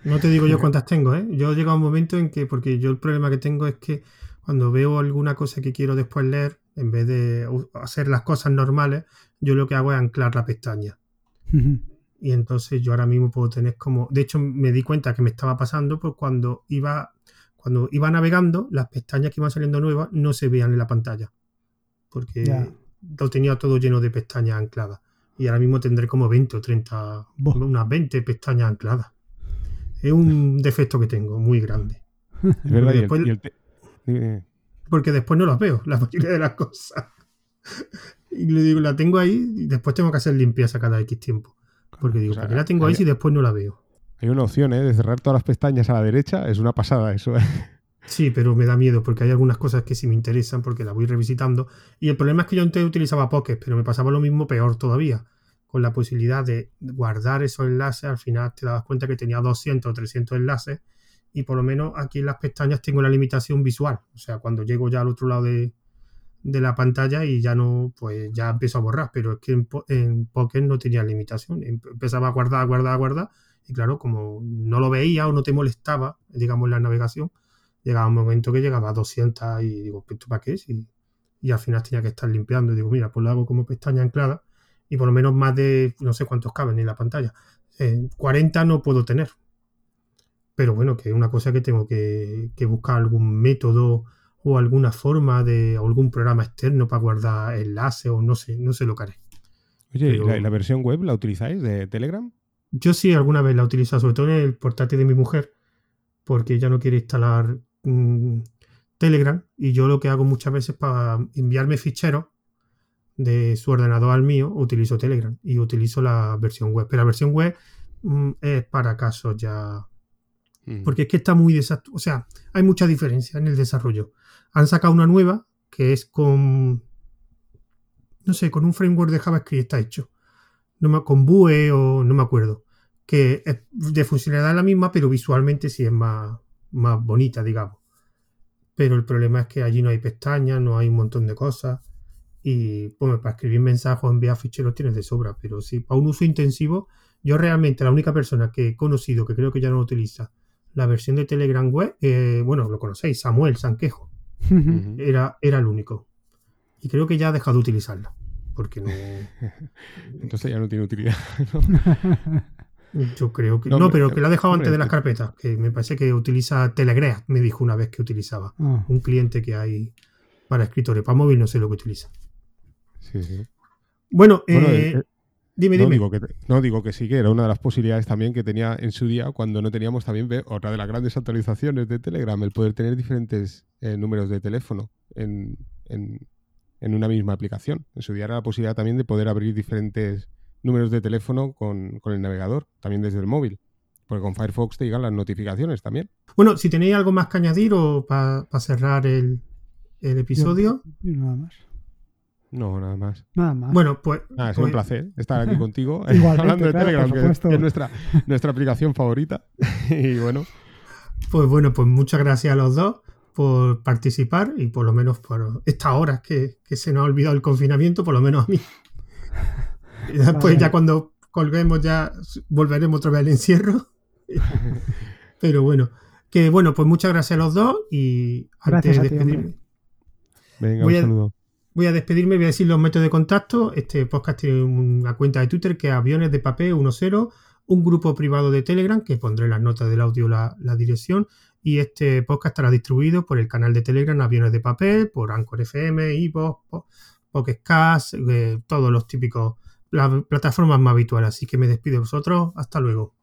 No te digo yo cuántas tengo, ¿eh? Yo he llegado a un momento en que, porque yo el problema que tengo es que cuando veo alguna cosa que quiero después leer, en vez de hacer las cosas normales, yo lo que hago es anclar la pestaña. y entonces yo ahora mismo puedo tener como, de hecho me di cuenta que me estaba pasando pues cuando iba cuando iba navegando, las pestañas que iban saliendo nuevas no se veían en la pantalla. Porque lo tenía todo lleno de pestañas ancladas. Y ahora mismo tendré como 20 o 30, unas 20 pestañas ancladas. Es un defecto que tengo muy grande.
Es verdad,
porque después no las veo, la mayoría de las cosas. Y le digo, la tengo ahí y después tengo que hacer limpieza cada X tiempo. Porque digo, ¿para qué la tengo ahí si después no la veo?
Hay una opción, ¿eh? De cerrar todas las pestañas a la derecha. Es una pasada eso, ¿eh?
Sí, pero me da miedo porque hay algunas cosas que sí me interesan porque las voy revisitando. Y el problema es que yo antes utilizaba Pocket, pero me pasaba lo mismo peor todavía. Con la posibilidad de guardar esos enlaces, al final te dabas cuenta que tenía 200 o 300 enlaces y por lo menos aquí en las pestañas tengo la limitación visual. O sea, cuando llego ya al otro lado de, la pantalla y ya no, pues ya empiezo a borrar. Pero es que en, en Pocket no tenía limitación. Empezaba a guardar, a guardar, a guardar. Y claro, como no lo veía o no te molestaba, digamos, la navegación, llegaba un momento que llegaba a 200 y digo, ¿esto para qué? Y, y al final tenía que estar limpiando. Y digo, mira, pues lo hago como pestaña anclada y por lo menos más de, no sé cuántos caben en la pantalla. 40 eh, no puedo tener. Pero bueno, que es una cosa que tengo que, buscar algún método o alguna forma de algún programa externo para guardar enlaces o no sé, no sé lo que haré.
Oye, ¿y la, versión web la utilizáis de Telegram?
Yo sí alguna vez la he utilizado, sobre todo en el portátil de mi mujer, porque ella no quiere instalar mm, Telegram y yo lo que hago muchas veces para enviarme ficheros de su ordenador al mío, utilizo Telegram y utilizo la versión web. Pero la versión web mm, es para casos ya. Porque es que está muy desactualizado. O sea, hay mucha diferencia en el desarrollo. Han sacado una nueva que es con. No sé, con un framework de JavaScript está hecho. No con Vue o no me acuerdo. Que es de funcionalidad la misma, pero visualmente sí es más, más bonita, digamos. Pero el problema es que allí no hay pestañas, no hay un montón de cosas. Y pues, para escribir mensajes o enviar ficheros tienes de sobra. Pero sí, para un uso intensivo, yo realmente la única persona que he conocido que creo que ya no utiliza la versión de Telegram web, eh, bueno, lo conocéis, Samuel Sanquejo. era, era el único. Y creo que ya ha dejado de utilizarla. Porque no.
Entonces ya no tiene utilidad.
Yo creo que. No, pero que la ha dejado antes de las carpetas. Que me parece que utiliza Telegram, me dijo una vez que utilizaba. Ah. Un cliente que hay para escritores. Para móvil no sé lo que utiliza. Bueno, eh, eh, dime,
no
dime.
Digo que, no digo que sí, que era una de las posibilidades también que tenía en su día cuando no teníamos también otra de las grandes actualizaciones de Telegram, el poder tener diferentes eh, números de teléfono en, una misma aplicación. En su día era la posibilidad también de poder abrir diferentes números de teléfono con, el navegador, también desde el móvil. Porque con Firefox te llegan las notificaciones también.
Bueno, si tenéis algo más que añadir o para cerrar el, episodio.
nada más.
No, nada más.
Nada más.
Bueno, pues.
Nada,
es
un
pues
placer estar aquí contigo. hablando de Telegram, que es, nuestra, nuestra aplicación favorita. y bueno.
Pues bueno, pues muchas gracias a los dos por participar y por lo menos por estas horas que, se nos ha olvidado el confinamiento, por lo menos a mí. Y después, ya cuando colguemos, ya volveremos otra vez al encierro. Pero bueno, que bueno, pues muchas gracias a los dos y
antes de despedirme.
Venga, un saludo.
Voy a despedirme, voy a decir los métodos de contacto. Este podcast tiene una cuenta de Twitter que es aviones de papel 10, un grupo privado de Telegram, que pondré las notas del audio la, dirección, y este podcast estará distribuido por el canal de Telegram Aviones de Papel, por Anchor FM, Evox, Pocket Cast, eh, todos los típicos, las plataformas más habituales. Así que me despido de vosotros. Hasta luego.